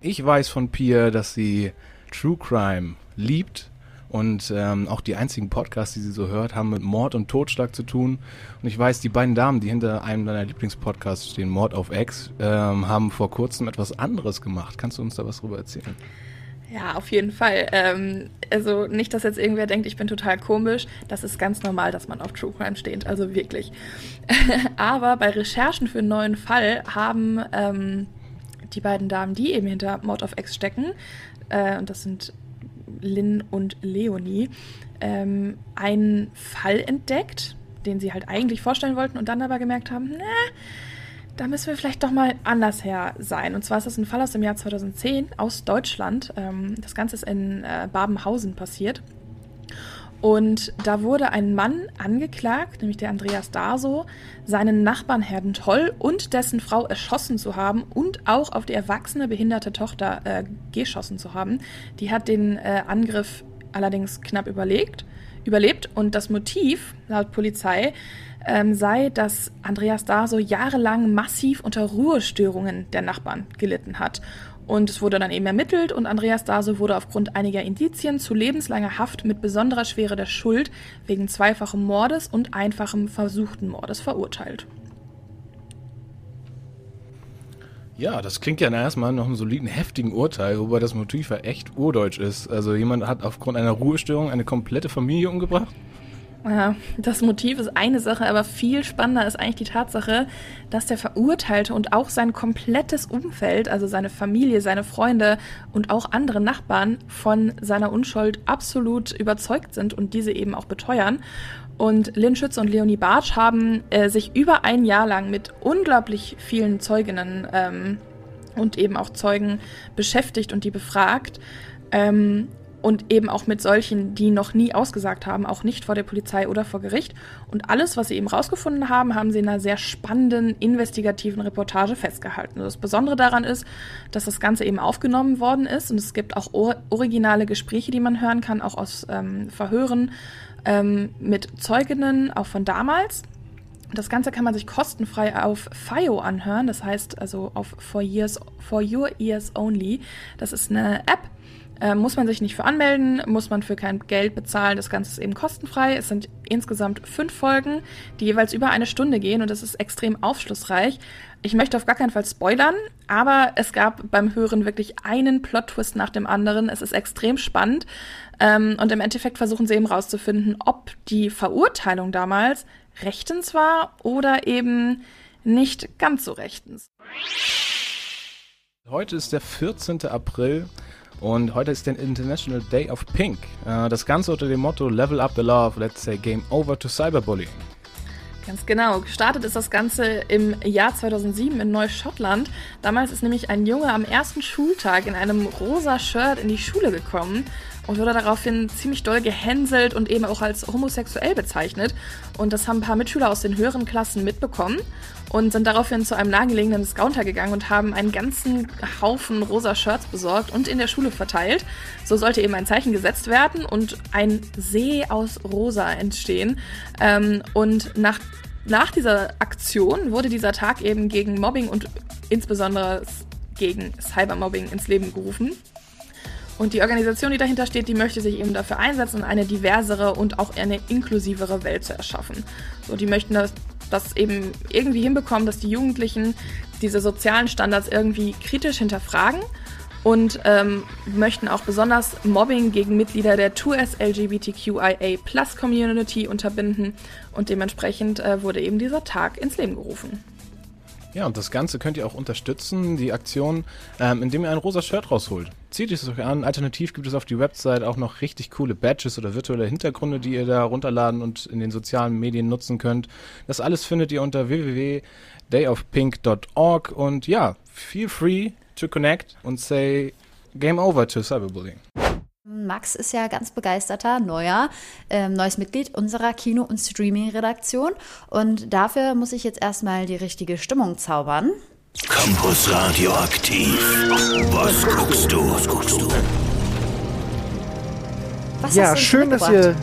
N: Ich weiß von Pia, dass sie True Crime liebt und ähm, auch die einzigen Podcasts, die sie so hört, haben mit Mord und Totschlag zu tun. Und ich weiß, die beiden Damen, die hinter einem deiner Lieblingspodcasts stehen, Mord auf Ex, ähm, haben vor kurzem etwas anderes gemacht. Kannst du uns da was drüber erzählen?
M: Ja, auf jeden Fall. Ähm, also nicht, dass jetzt irgendwer denkt, ich bin total komisch. Das ist ganz normal, dass man auf True Crime steht. Also wirklich. Aber bei Recherchen für einen neuen Fall haben ähm, die beiden Damen, die eben hinter Mord of X stecken, äh, und das sind Lynn und Leonie, ähm, einen Fall entdeckt, den sie halt eigentlich vorstellen wollten und dann aber gemerkt haben, na, da müssen wir vielleicht doch mal anders her sein. Und zwar ist das ein Fall aus dem Jahr 2010 aus Deutschland. Ähm, das Ganze ist in äh, Babenhausen passiert. Und da wurde ein Mann angeklagt, nämlich der Andreas Daso, seinen Nachbarn Herrn Toll und dessen Frau erschossen zu haben und auch auf die erwachsene behinderte Tochter äh, geschossen zu haben. Die hat den äh, Angriff allerdings knapp überlegt, überlebt und das Motiv laut Polizei ähm, sei, dass Andreas Daso jahrelang massiv unter Ruhestörungen der Nachbarn gelitten hat und es wurde dann eben ermittelt und Andreas Dase wurde aufgrund einiger Indizien zu lebenslanger Haft mit besonderer Schwere der Schuld wegen zweifachem Mordes und einfachem versuchten Mordes verurteilt.
N: Ja, das klingt ja erstmal nach einem soliden, heftigen Urteil, wobei das Motiv ja echt urdeutsch ist. Also jemand hat aufgrund einer Ruhestörung eine komplette Familie umgebracht?
M: Ja, das Motiv ist eine Sache, aber viel spannender ist eigentlich die Tatsache, dass der Verurteilte und auch sein komplettes Umfeld, also seine Familie, seine Freunde und auch andere Nachbarn von seiner Unschuld absolut überzeugt sind und diese eben auch beteuern. Und Lynn Schütze und Leonie Bartsch haben äh, sich über ein Jahr lang mit unglaublich vielen Zeuginnen ähm, und eben auch Zeugen beschäftigt und die befragt. Ähm, und eben auch mit solchen, die noch nie ausgesagt haben, auch nicht vor der Polizei oder vor Gericht. Und alles, was sie eben rausgefunden haben, haben sie in einer sehr spannenden, investigativen Reportage festgehalten. Das Besondere daran ist, dass das Ganze eben aufgenommen worden ist und es gibt auch or originale Gespräche, die man hören kann, auch aus ähm, Verhören ähm, mit Zeuginnen, auch von damals. Das Ganze kann man sich kostenfrei auf FIO anhören, das heißt also auf For, years, for Your Ears Only. Das ist eine App, äh, muss man sich nicht für anmelden, muss man für kein Geld bezahlen. Das Ganze ist eben kostenfrei. Es sind insgesamt fünf Folgen, die jeweils über eine Stunde gehen und das ist extrem aufschlussreich. Ich möchte auf gar keinen Fall spoilern, aber es gab beim Hören wirklich einen Plot-Twist nach dem anderen. Es ist extrem spannend ähm, und im Endeffekt versuchen sie eben rauszufinden, ob die Verurteilung damals rechtens war oder eben nicht ganz so rechtens.
N: Heute ist der 14. April. Und heute ist der International Day of Pink. Äh, das Ganze unter dem Motto Level Up the Love, let's say Game Over to Cyberbullying.
M: Ganz genau. Gestartet ist das Ganze im Jahr 2007 in Neuschottland. Damals ist nämlich ein Junge am ersten Schultag in einem rosa Shirt in die Schule gekommen und wurde daraufhin ziemlich doll gehänselt und eben auch als homosexuell bezeichnet. Und das haben ein paar Mitschüler aus den höheren Klassen mitbekommen und sind daraufhin zu einem nahegelegenen Discounter gegangen und haben einen ganzen Haufen rosa Shirts besorgt und in der Schule verteilt. So sollte eben ein Zeichen gesetzt werden und ein See aus Rosa entstehen. Ähm, und nach nach dieser Aktion wurde dieser Tag eben gegen Mobbing und insbesondere gegen Cybermobbing ins Leben gerufen. Und die Organisation, die dahinter steht, die möchte sich eben dafür einsetzen, eine diversere und auch eine inklusivere Welt zu erschaffen. So, die möchten das, das eben irgendwie hinbekommen, dass die Jugendlichen diese sozialen Standards irgendwie kritisch hinterfragen und ähm, möchten auch besonders Mobbing gegen Mitglieder der 2S LGBTQIA Plus Community unterbinden und dementsprechend äh, wurde eben dieser Tag ins Leben gerufen.
N: Ja, und das Ganze könnt ihr auch unterstützen, die Aktion, ähm, indem ihr ein rosa Shirt rausholt. Zieht es euch an. Alternativ gibt es auf die Website auch noch richtig coole Badges oder virtuelle Hintergründe, die ihr da runterladen und in den sozialen Medien nutzen könnt. Das alles findet ihr unter www.dayofpink.org und ja, feel free to connect und say game over to cyberbullying.
A: Max ist ja ganz begeisterter neuer ähm, neues Mitglied unserer Kino- und Streaming-Redaktion und dafür muss ich jetzt erstmal die richtige Stimmung zaubern.
C: Campus Radioaktiv. Was guckst du? Was guckst du?
A: Was
B: ja,
A: hast du uns
B: schön, dass ihr.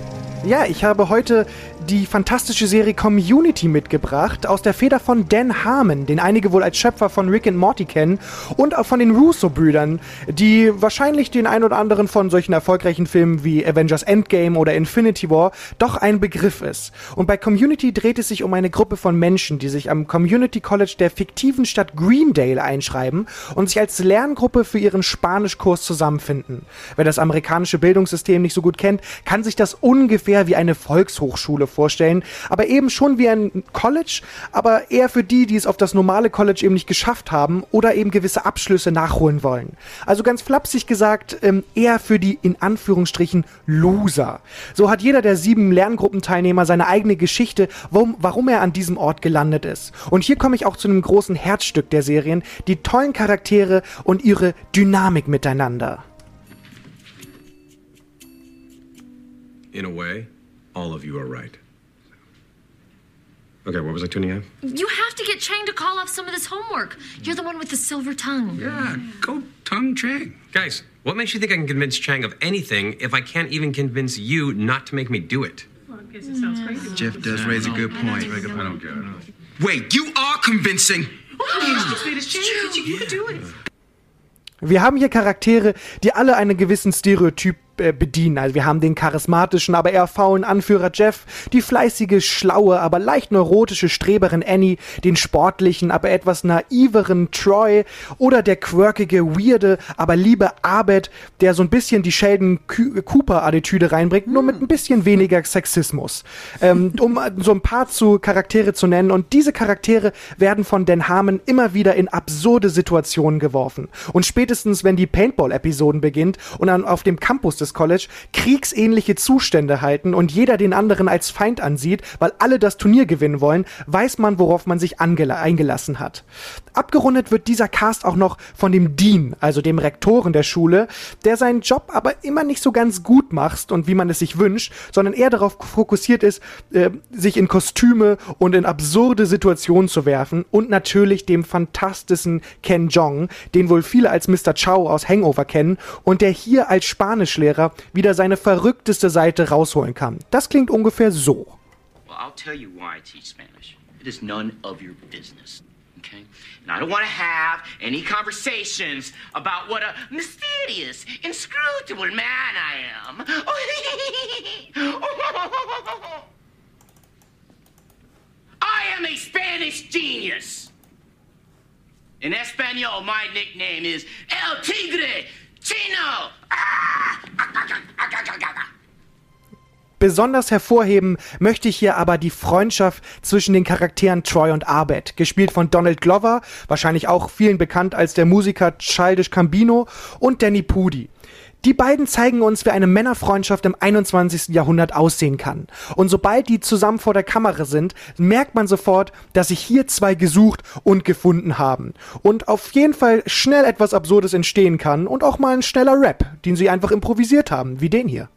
B: Ja, ich habe heute die fantastische Serie Community mitgebracht, aus der Feder von Dan Harmon, den einige wohl als Schöpfer von Rick and Morty kennen, und auch von den Russo-Brüdern, die wahrscheinlich den ein oder anderen von solchen erfolgreichen Filmen wie Avengers Endgame oder Infinity War doch ein Begriff ist. Und bei Community dreht es sich um eine Gruppe von Menschen, die sich am Community College der fiktiven Stadt Greendale einschreiben und sich als Lerngruppe für ihren Spanischkurs zusammenfinden. Wer das amerikanische Bildungssystem nicht so gut kennt, kann sich das ungefähr wie eine Volkshochschule vorstellen, aber eben schon wie ein College, aber eher für die, die es auf das normale College eben nicht geschafft haben oder eben gewisse Abschlüsse nachholen wollen. Also ganz flapsig gesagt, ähm, eher für die in Anführungsstrichen Loser. So hat jeder der sieben Lerngruppenteilnehmer seine eigene Geschichte, warum, warum er an diesem Ort gelandet ist. Und hier komme ich auch zu einem großen Herzstück der Serien, die tollen Charaktere und ihre Dynamik miteinander.
O: In a way, all of you are right. Okay, what was I tuning at?
P: You have to get Chang to call off some of this homework. You're the one with the silver tongue.
O: Yeah, go tongue Chang. Guys, what makes you think I can convince Chang of anything if I can't even convince you not to make me do it? Well, I guess it sounds crazy.
Q: Jeff does raise a good point.
O: I don't get it.
Q: Wait, you are convincing.
P: You can do it.
B: Wir haben hier Charaktere, die alle einen gewissen Stereotyp bedienen. Also wir haben den charismatischen, aber eher faulen Anführer Jeff, die fleißige, schlaue, aber leicht neurotische Streberin Annie, den sportlichen, aber etwas naiveren Troy oder der quirkige, weirde, aber liebe Abed, der so ein bisschen die Sheldon Cooper-Attitüde reinbringt, nur mit ein bisschen weniger Sexismus. Ähm, um so ein paar zu Charaktere zu nennen. Und diese Charaktere werden von Dan Harmon immer wieder in absurde Situationen geworfen. Und spätestens, wenn die Paintball-Episoden beginnt und dann auf dem Campus des College kriegsähnliche Zustände halten und jeder den anderen als Feind ansieht, weil alle das Turnier gewinnen wollen, weiß man, worauf man sich eingelassen hat. Abgerundet wird dieser Cast auch noch von dem Dean, also dem Rektoren der Schule, der seinen Job aber immer nicht so ganz gut macht und wie man es sich wünscht, sondern eher darauf fokussiert ist, äh, sich in Kostüme und in absurde Situationen zu werfen und natürlich dem fantastischen Ken Jong, den wohl viele als Mr. Chow aus Hangover kennen und der hier als Spanischlehrer wieder seine verrückteste Seite rausholen kann. Das klingt ungefähr so.
R: Well, I'll tell you why I teach Spanish. It is none of your business. Okay? And I don't want to have any conversations about what a mysterious, inscrutable man I am. I am a Spanish genius. In Espanol, my nickname is El Tigre Chino.
B: Besonders hervorheben möchte ich hier aber die Freundschaft zwischen den Charakteren Troy und Abed, gespielt von Donald Glover, wahrscheinlich auch vielen bekannt als der Musiker Childish Cambino, und Danny Pudi. Die beiden zeigen uns, wie eine Männerfreundschaft im 21. Jahrhundert aussehen kann. Und sobald die zusammen vor der Kamera sind, merkt man sofort, dass sich hier zwei gesucht und gefunden haben. Und auf jeden Fall schnell etwas Absurdes entstehen kann und auch mal ein schneller Rap, den sie einfach improvisiert haben, wie den hier.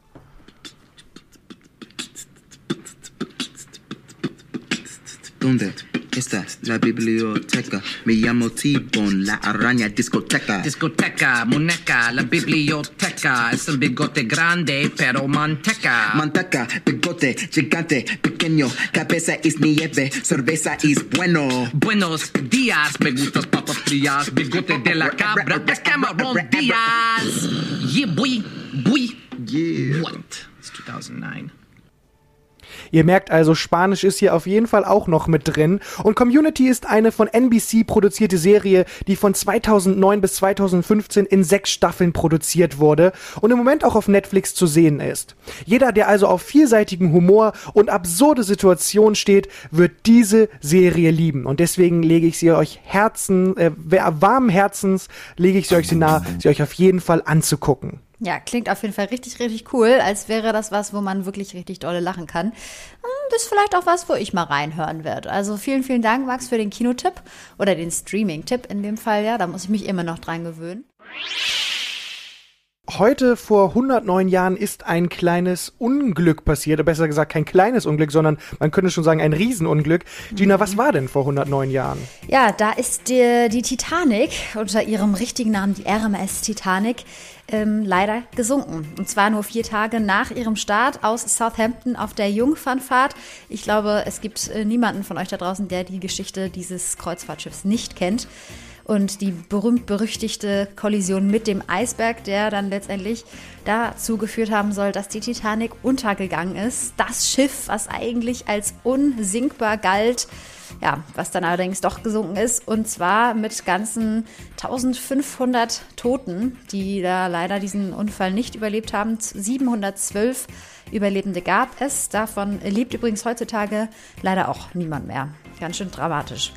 Q: ¿Dónde está la biblioteca? Me llamo T-Bone, la araña discoteca.
S: Discoteca, muñeca, la biblioteca. Es el bigote grande, pero manteca.
Q: Manteca, bigote, gigante, pequeño, cabeza es nieve, cerveza es bueno.
S: Buenos días, me gustas papas frías. Bigote de la cabra, es Cameron Díaz. Yeah, boy, boy.
Q: Yeah.
S: What? It's 2009.
B: Ihr merkt also, Spanisch ist hier auf jeden Fall auch noch mit drin. Und Community ist eine von NBC produzierte Serie, die von 2009 bis 2015 in sechs Staffeln produziert wurde und im Moment auch auf Netflix zu sehen ist. Jeder, der also auf vielseitigen Humor und absurde Situationen steht, wird diese Serie lieben. Und deswegen lege ich sie euch Herzen, äh, warmen Herzens, lege ich sie euch nahe, sie euch auf jeden Fall anzugucken.
A: Ja, klingt auf jeden Fall richtig, richtig cool, als wäre das was, wo man wirklich richtig dolle lachen kann. Hm, Das ist vielleicht auch was, wo ich mal reinhören werde. Also vielen, vielen Dank, Max, für den Kinotipp oder den Streaming-Tipp in dem Fall, ja. Da muss ich mich immer noch dran gewöhnen.
B: Heute vor 109 Jahren ist ein kleines Unglück passiert. Besser gesagt, kein kleines Unglück, sondern man könnte schon sagen, ein Riesenunglück. Gina, was war denn vor 109 Jahren?
A: Ja, da ist die, die Titanic unter ihrem richtigen Namen, die RMS Titanic, ähm, leider gesunken. Und zwar nur vier Tage nach ihrem Start aus Southampton auf der Jungfernfahrt. Ich glaube, es gibt äh, niemanden von euch da draußen, der die Geschichte dieses Kreuzfahrtschiffs nicht kennt. Und die berühmt-berüchtigte Kollision mit dem Eisberg, der dann letztendlich dazu geführt haben soll, dass die Titanic untergegangen ist. Das Schiff, was eigentlich als unsinkbar galt, ja, was dann allerdings doch gesunken ist. Und zwar mit ganzen 1500 Toten, die da leider diesen Unfall nicht überlebt haben. 712 Überlebende gab es. Davon lebt übrigens heutzutage leider auch niemand mehr. Ganz schön dramatisch.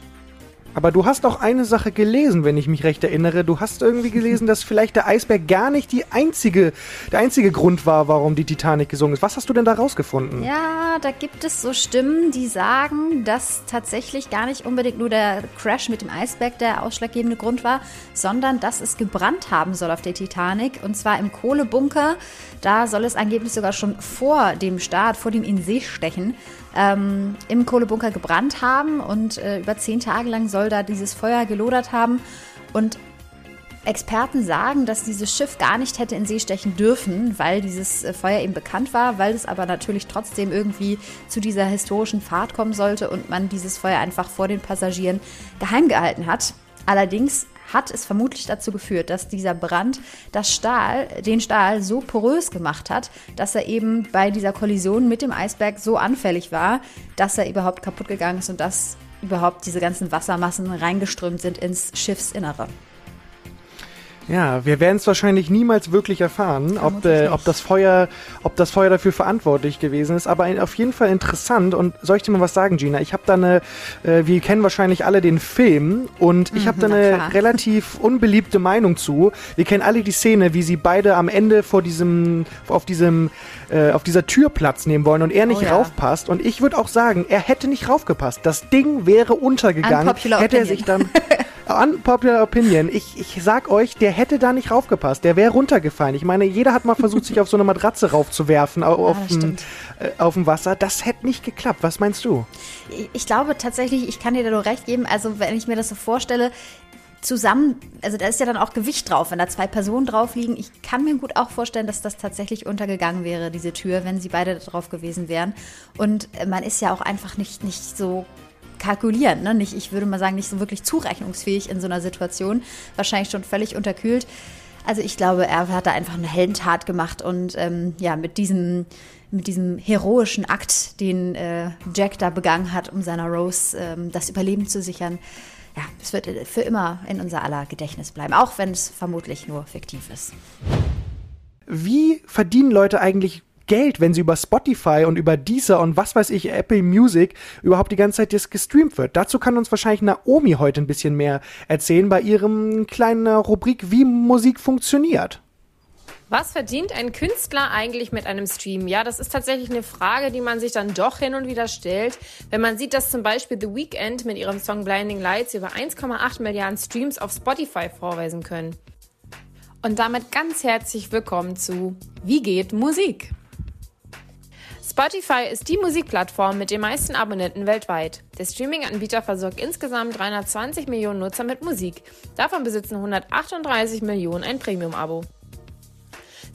B: Aber du hast auch eine Sache gelesen, wenn ich mich recht erinnere. Du hast irgendwie gelesen, dass vielleicht der Eisberg gar nicht die einzige, der einzige Grund war, warum die Titanic gesungen ist. Was hast du denn da rausgefunden?
A: Ja, da gibt es so Stimmen, die sagen, dass tatsächlich gar nicht unbedingt nur der Crash mit dem Eisberg der ausschlaggebende Grund war, sondern dass es gebrannt haben soll auf der Titanic. Und zwar im Kohlebunker. Da soll es angeblich sogar schon vor dem Start, vor dem in stechen, ähm, im Kohlebunker gebrannt haben und äh, über zehn Tage lang soll da dieses Feuer gelodert haben. Und Experten sagen, dass dieses Schiff gar nicht hätte in See stechen dürfen, weil dieses äh, Feuer eben bekannt war, weil es aber natürlich trotzdem irgendwie zu dieser historischen Fahrt kommen sollte und man dieses Feuer einfach vor den Passagieren geheim gehalten hat. Allerdings hat es vermutlich dazu geführt, dass dieser Brand das Stahl, den Stahl so porös gemacht hat, dass er eben bei dieser Kollision mit dem Eisberg so anfällig war, dass er überhaupt kaputt gegangen ist und dass überhaupt diese ganzen Wassermassen reingeströmt sind ins Schiffsinnere.
B: Ja, wir werden es wahrscheinlich niemals wirklich erfahren, ob, äh, ob, das Feuer, ob das Feuer dafür verantwortlich gewesen ist. Aber auf jeden Fall interessant. Und soll ich dir mal was sagen, Gina? Ich habe da eine, äh, wir kennen wahrscheinlich alle den Film und ich habe da mhm, eine relativ unbeliebte Meinung zu. Wir kennen alle die Szene, wie sie beide am Ende vor diesem, auf diesem, äh, auf dieser Tür Platz nehmen wollen und er nicht oh, ja. raufpasst. Und ich würde auch sagen, er hätte nicht raufgepasst. Das Ding wäre untergegangen. Hätte er sich dann Unpopular Opinion. Ich, ich sag euch, der hätte da nicht raufgepasst. Der wäre runtergefallen. Ich meine, jeder hat mal versucht, sich auf so eine Matratze raufzuwerfen auf, ja, dem, äh, auf dem Wasser. Das hätte nicht geklappt. Was meinst du?
A: Ich glaube tatsächlich, ich kann dir da nur recht geben. Also, wenn ich mir das so vorstelle, zusammen, also da ist ja dann auch Gewicht drauf, wenn da zwei Personen drauf liegen. Ich kann mir gut auch vorstellen, dass das tatsächlich untergegangen wäre, diese Tür, wenn sie beide drauf gewesen wären. Und man ist ja auch einfach nicht, nicht so kalkulieren. Ne? Nicht, ich würde mal sagen, nicht so wirklich zurechnungsfähig in so einer Situation. Wahrscheinlich schon völlig unterkühlt. Also ich glaube, er hat da einfach eine Heldentat gemacht und ähm, ja, mit diesem, mit diesem heroischen Akt, den äh, Jack da begangen hat, um seiner Rose ähm, das Überleben zu sichern, ja, es wird für immer in unser aller Gedächtnis bleiben, auch wenn es vermutlich nur fiktiv ist.
B: Wie verdienen Leute eigentlich Geld, wenn sie über Spotify und über Deezer und was weiß ich, Apple Music überhaupt die ganze Zeit gestreamt wird. Dazu kann uns wahrscheinlich Naomi heute ein bisschen mehr erzählen bei ihrem kleinen Rubrik, wie Musik funktioniert.
D: Was verdient ein Künstler eigentlich mit einem Stream? Ja, das ist tatsächlich eine Frage, die man sich dann doch hin und wieder stellt, wenn man sieht, dass zum Beispiel The Weeknd mit ihrem Song Blinding Lights über 1,8 Milliarden Streams auf Spotify vorweisen können. Und damit ganz herzlich willkommen zu Wie geht Musik? Spotify ist die Musikplattform mit den meisten Abonnenten weltweit. Der Streaming-Anbieter versorgt insgesamt 320 Millionen Nutzer mit Musik. Davon besitzen 138 Millionen ein Premium-Abo.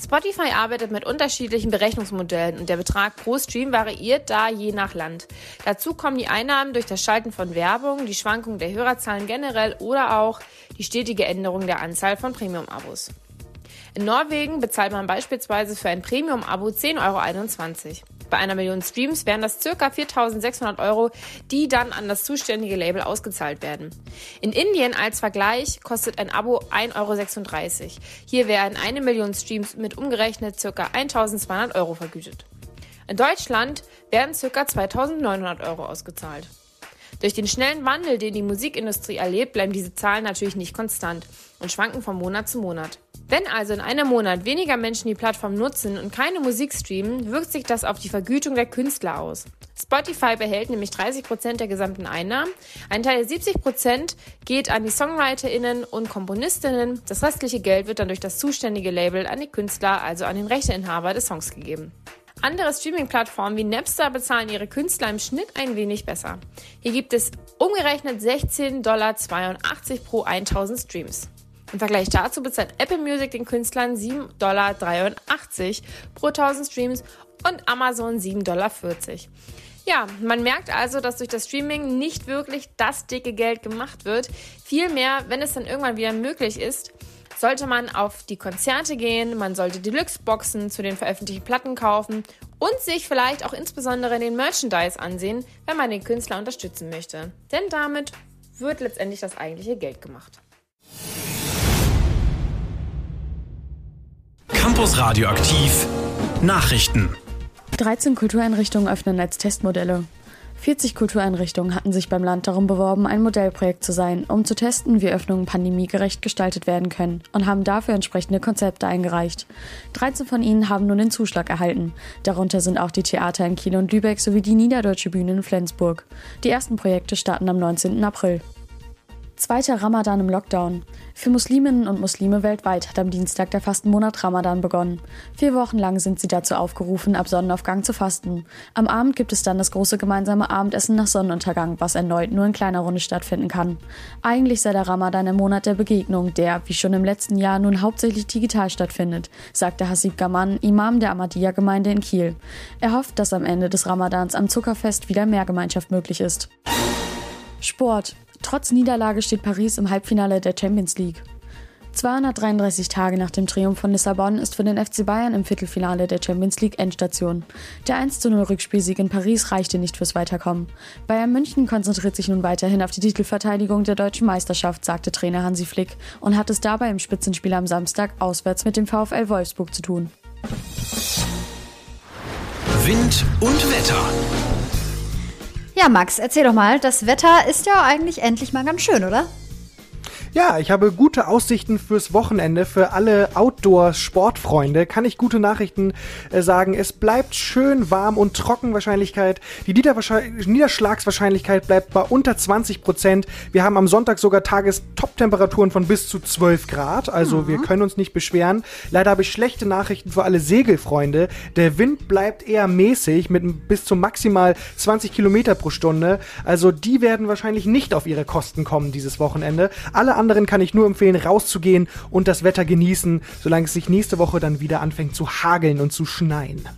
D: Spotify arbeitet mit unterschiedlichen Berechnungsmodellen und der Betrag pro Stream variiert da je nach Land. Dazu kommen die Einnahmen durch das Schalten von Werbung, die Schwankung der Hörerzahlen generell oder auch die stetige Änderung der Anzahl von Premium-Abos. In Norwegen bezahlt man beispielsweise für ein Premium-Abo 10,21 Euro. Bei einer Million Streams wären das ca. 4.600 Euro, die dann an das zuständige Label ausgezahlt werden. In Indien als Vergleich kostet ein Abo 1,36 Euro. Hier werden eine Million Streams mit umgerechnet ca. 1.200 Euro vergütet. In Deutschland werden ca. 2.900 Euro ausgezahlt. Durch den schnellen Wandel, den die Musikindustrie erlebt, bleiben diese Zahlen natürlich nicht konstant und schwanken von Monat zu Monat. Wenn also in einem Monat weniger Menschen die Plattform nutzen und keine Musik streamen, wirkt sich das auf die Vergütung der Künstler aus. Spotify behält nämlich 30 Prozent der gesamten Einnahmen. Ein Teil 70 Prozent geht an die SongwriterInnen und KomponistInnen. Das restliche Geld wird dann durch das zuständige Label an die Künstler, also an den Rechteinhaber des Songs gegeben. Andere Streaming-Plattformen wie Napster bezahlen ihre Künstler im Schnitt ein wenig besser. Hier gibt es umgerechnet 16,82 Dollar pro 1000 Streams. Im Vergleich dazu bezahlt Apple Music den Künstlern 7,83 Dollar pro 1000 Streams und Amazon 7,40 Dollar. Ja, man merkt also, dass durch das Streaming nicht wirklich das dicke Geld gemacht wird. Vielmehr, wenn es dann irgendwann wieder möglich ist, sollte man auf die Konzerte gehen, man sollte Deluxe-Boxen zu den veröffentlichten Platten kaufen und sich vielleicht auch insbesondere den Merchandise ansehen, wenn man den Künstler unterstützen möchte. Denn damit wird letztendlich das eigentliche Geld gemacht.
T: Campus Radioaktiv Nachrichten.
U: 13 Kultureinrichtungen öffnen als Testmodelle. 40 Kultureinrichtungen hatten sich beim Land darum beworben, ein Modellprojekt zu sein, um zu testen, wie Öffnungen pandemiegerecht gestaltet werden können und haben dafür entsprechende Konzepte eingereicht. 13 von ihnen haben nun den Zuschlag erhalten. Darunter sind auch die Theater in Kiel und Lübeck sowie die Niederdeutsche Bühne in Flensburg. Die ersten Projekte starten am 19. April. Zweiter Ramadan im Lockdown. Für Musliminnen und Muslime weltweit hat am Dienstag der Fastenmonat Ramadan begonnen. Vier Wochen lang sind sie dazu aufgerufen, ab Sonnenaufgang zu fasten. Am Abend gibt es dann das große gemeinsame Abendessen nach Sonnenuntergang, was erneut nur in kleiner Runde stattfinden kann. Eigentlich sei der Ramadan der Monat der Begegnung, der, wie schon im letzten Jahr, nun hauptsächlich digital stattfindet, sagte Hasib Gaman, Imam der Ahmadiyya-Gemeinde in Kiel. Er hofft, dass am Ende des Ramadans am Zuckerfest wieder mehr Gemeinschaft möglich ist. Sport. Trotz Niederlage steht Paris im Halbfinale der Champions League. 233 Tage nach dem Triumph von Lissabon ist für den FC Bayern im Viertelfinale der Champions League Endstation. Der 1-0 Rückspielsieg in Paris reichte nicht fürs Weiterkommen. Bayern München konzentriert sich nun weiterhin auf die Titelverteidigung der deutschen Meisterschaft, sagte Trainer Hansi Flick und hat es dabei im Spitzenspiel am Samstag auswärts mit dem VfL Wolfsburg zu tun.
T: Wind und Wetter.
A: Ja, Max, erzähl doch mal, das Wetter ist ja eigentlich endlich mal ganz schön, oder?
B: Ja, ich habe gute Aussichten fürs Wochenende. Für alle Outdoor-Sportfreunde kann ich gute Nachrichten äh, sagen. Es bleibt schön warm und trocken Wahrscheinlichkeit. Die Niederschlagswahrscheinlichkeit bleibt bei unter 20 Prozent. Wir haben am Sonntag sogar Tagestop-Temperaturen von bis zu 12 Grad. Also mhm. wir können uns nicht beschweren. Leider habe ich schlechte Nachrichten für alle Segelfreunde. Der Wind bleibt eher mäßig mit bis zu maximal 20 Kilometer pro Stunde. Also die werden wahrscheinlich nicht auf ihre Kosten kommen dieses Wochenende. Alle anderen kann ich nur empfehlen, rauszugehen und das Wetter genießen, solange es sich nächste Woche dann wieder anfängt zu hageln und zu schneien.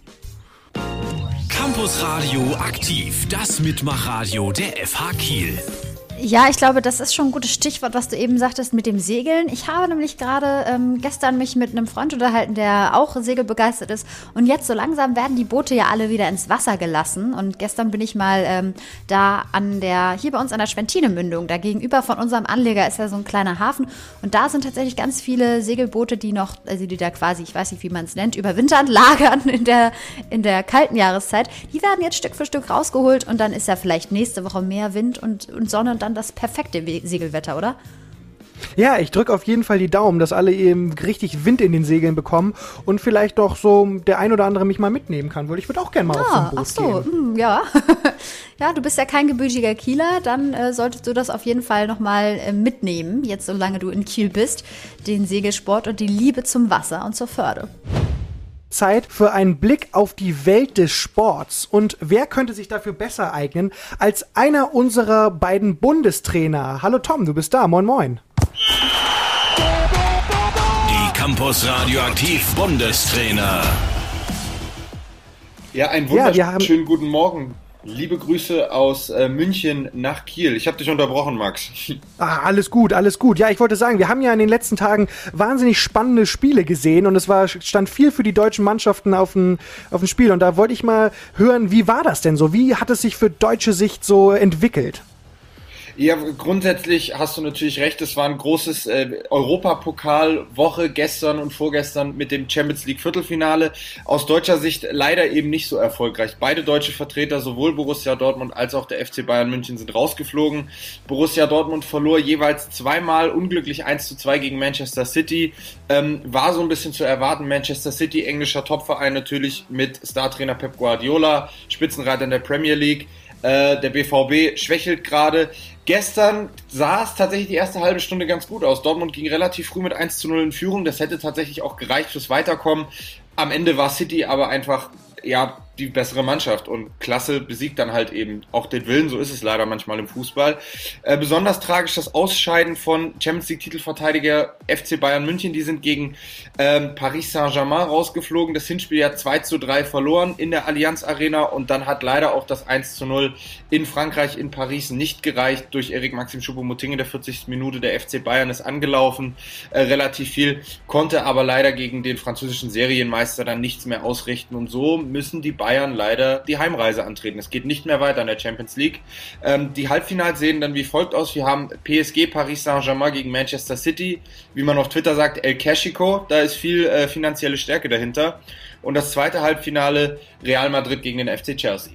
T: Campus Radio aktiv, das Mitmachradio der FH Kiel.
A: Ja, ich glaube, das ist schon ein gutes Stichwort, was du eben sagtest mit dem Segeln. Ich habe nämlich gerade ähm, gestern mich mit einem Freund unterhalten, der auch segelbegeistert ist. Und jetzt so langsam werden die Boote ja alle wieder ins Wasser gelassen. Und gestern bin ich mal ähm, da an der, hier bei uns an der Schwentinemündung, da gegenüber von unserem Anleger ist ja so ein kleiner Hafen. Und da sind tatsächlich ganz viele Segelboote, die noch, also die da quasi, ich weiß nicht, wie man es nennt, überwintern, lagern in der, in der kalten Jahreszeit. Die werden jetzt Stück für Stück rausgeholt und dann ist ja vielleicht nächste Woche mehr Wind und, und Sonne und dann dann das perfekte Segelwetter, oder?
B: Ja, ich drücke auf jeden Fall die Daumen, dass alle eben richtig Wind in den Segeln bekommen und vielleicht doch so der ein oder andere mich mal mitnehmen kann, weil ich würde auch gerne mal ah, auf so ein Boot ach so, gehen.
A: Mh, hm, ja. ja, du bist ja kein gebürtiger Kieler, dann äh, solltest du das auf jeden Fall nochmal äh, mitnehmen, jetzt solange du in Kiel bist, den Segelsport und die Liebe zum Wasser und zur Förde.
B: Zeit für einen Blick auf die Welt des Sports. Und wer könnte sich dafür besser eignen als einer unserer beiden Bundestrainer? Hallo Tom, du bist da. Moin, moin.
T: Die Campus Radioaktiv Bundestrainer.
V: Ja, einen wunderschönen ja, guten Morgen. Liebe Grüße aus äh, München nach Kiel. Ich habe dich unterbrochen, Max.
B: Ah, alles gut, alles gut. Ja, ich wollte sagen, wir haben ja in den letzten Tagen wahnsinnig spannende Spiele gesehen und es war stand viel für die deutschen Mannschaften auf dem auf dem Spiel und da wollte ich mal hören, wie war das denn so? Wie hat es sich für deutsche Sicht so entwickelt?
V: Ja, grundsätzlich hast du natürlich recht. Es war ein großes äh, Europapokal-Woche gestern und vorgestern mit dem Champions League Viertelfinale. Aus deutscher Sicht leider eben nicht so erfolgreich. Beide deutsche Vertreter, sowohl Borussia Dortmund als auch der FC Bayern München, sind rausgeflogen. Borussia Dortmund verlor jeweils zweimal unglücklich 1 zu 2 gegen Manchester City. Ähm, war so ein bisschen zu erwarten. Manchester City, englischer Topverein natürlich mit Startrainer Pep Guardiola, Spitzenreiter in der Premier League. Äh, der BVB schwächelt gerade. Gestern sah es tatsächlich die erste halbe Stunde ganz gut aus. Dortmund ging relativ früh mit 1 zu 0 in Führung. Das hätte tatsächlich auch gereicht fürs Weiterkommen. Am Ende war City aber einfach ja, die bessere Mannschaft. Und Klasse besiegt dann halt eben auch den Willen, so ist es leider manchmal im Fußball. Äh, besonders tragisch das Ausscheiden von Champions League Titelverteidiger FC Bayern München, die sind gegen ähm, Paris Saint-Germain rausgeflogen, das Hinspiel ja 2 zu 3 verloren in der Allianz Arena. Und dann hat leider auch das 1 zu 0 in Frankreich, in Paris nicht gereicht. Durch Erik Maxim Choupo-Moting in der 40. Minute, der FC Bayern ist angelaufen, äh, relativ viel, konnte aber leider gegen den französischen Serienmeister dann nichts mehr ausrichten. Und so müssen die Bayern leider die Heimreise antreten. Es geht nicht mehr weiter in der Champions League. Ähm, die Halbfinals sehen dann wie folgt aus. Wir haben PSG Paris Saint-Germain gegen Manchester City. Wie man auf Twitter sagt, El Cashico. Da ist viel äh, finanzielle Stärke dahinter. Und das zweite Halbfinale Real Madrid gegen den FC Chelsea.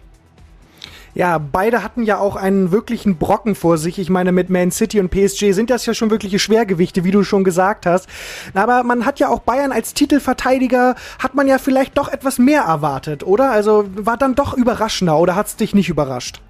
B: Ja, beide hatten ja auch einen wirklichen Brocken vor sich. Ich meine, mit Man City und PSG sind das ja schon wirkliche Schwergewichte, wie du schon gesagt hast. Aber man hat ja auch Bayern als Titelverteidiger, hat man ja vielleicht doch etwas mehr erwartet, oder? Also war dann doch überraschender oder hat es dich nicht überrascht?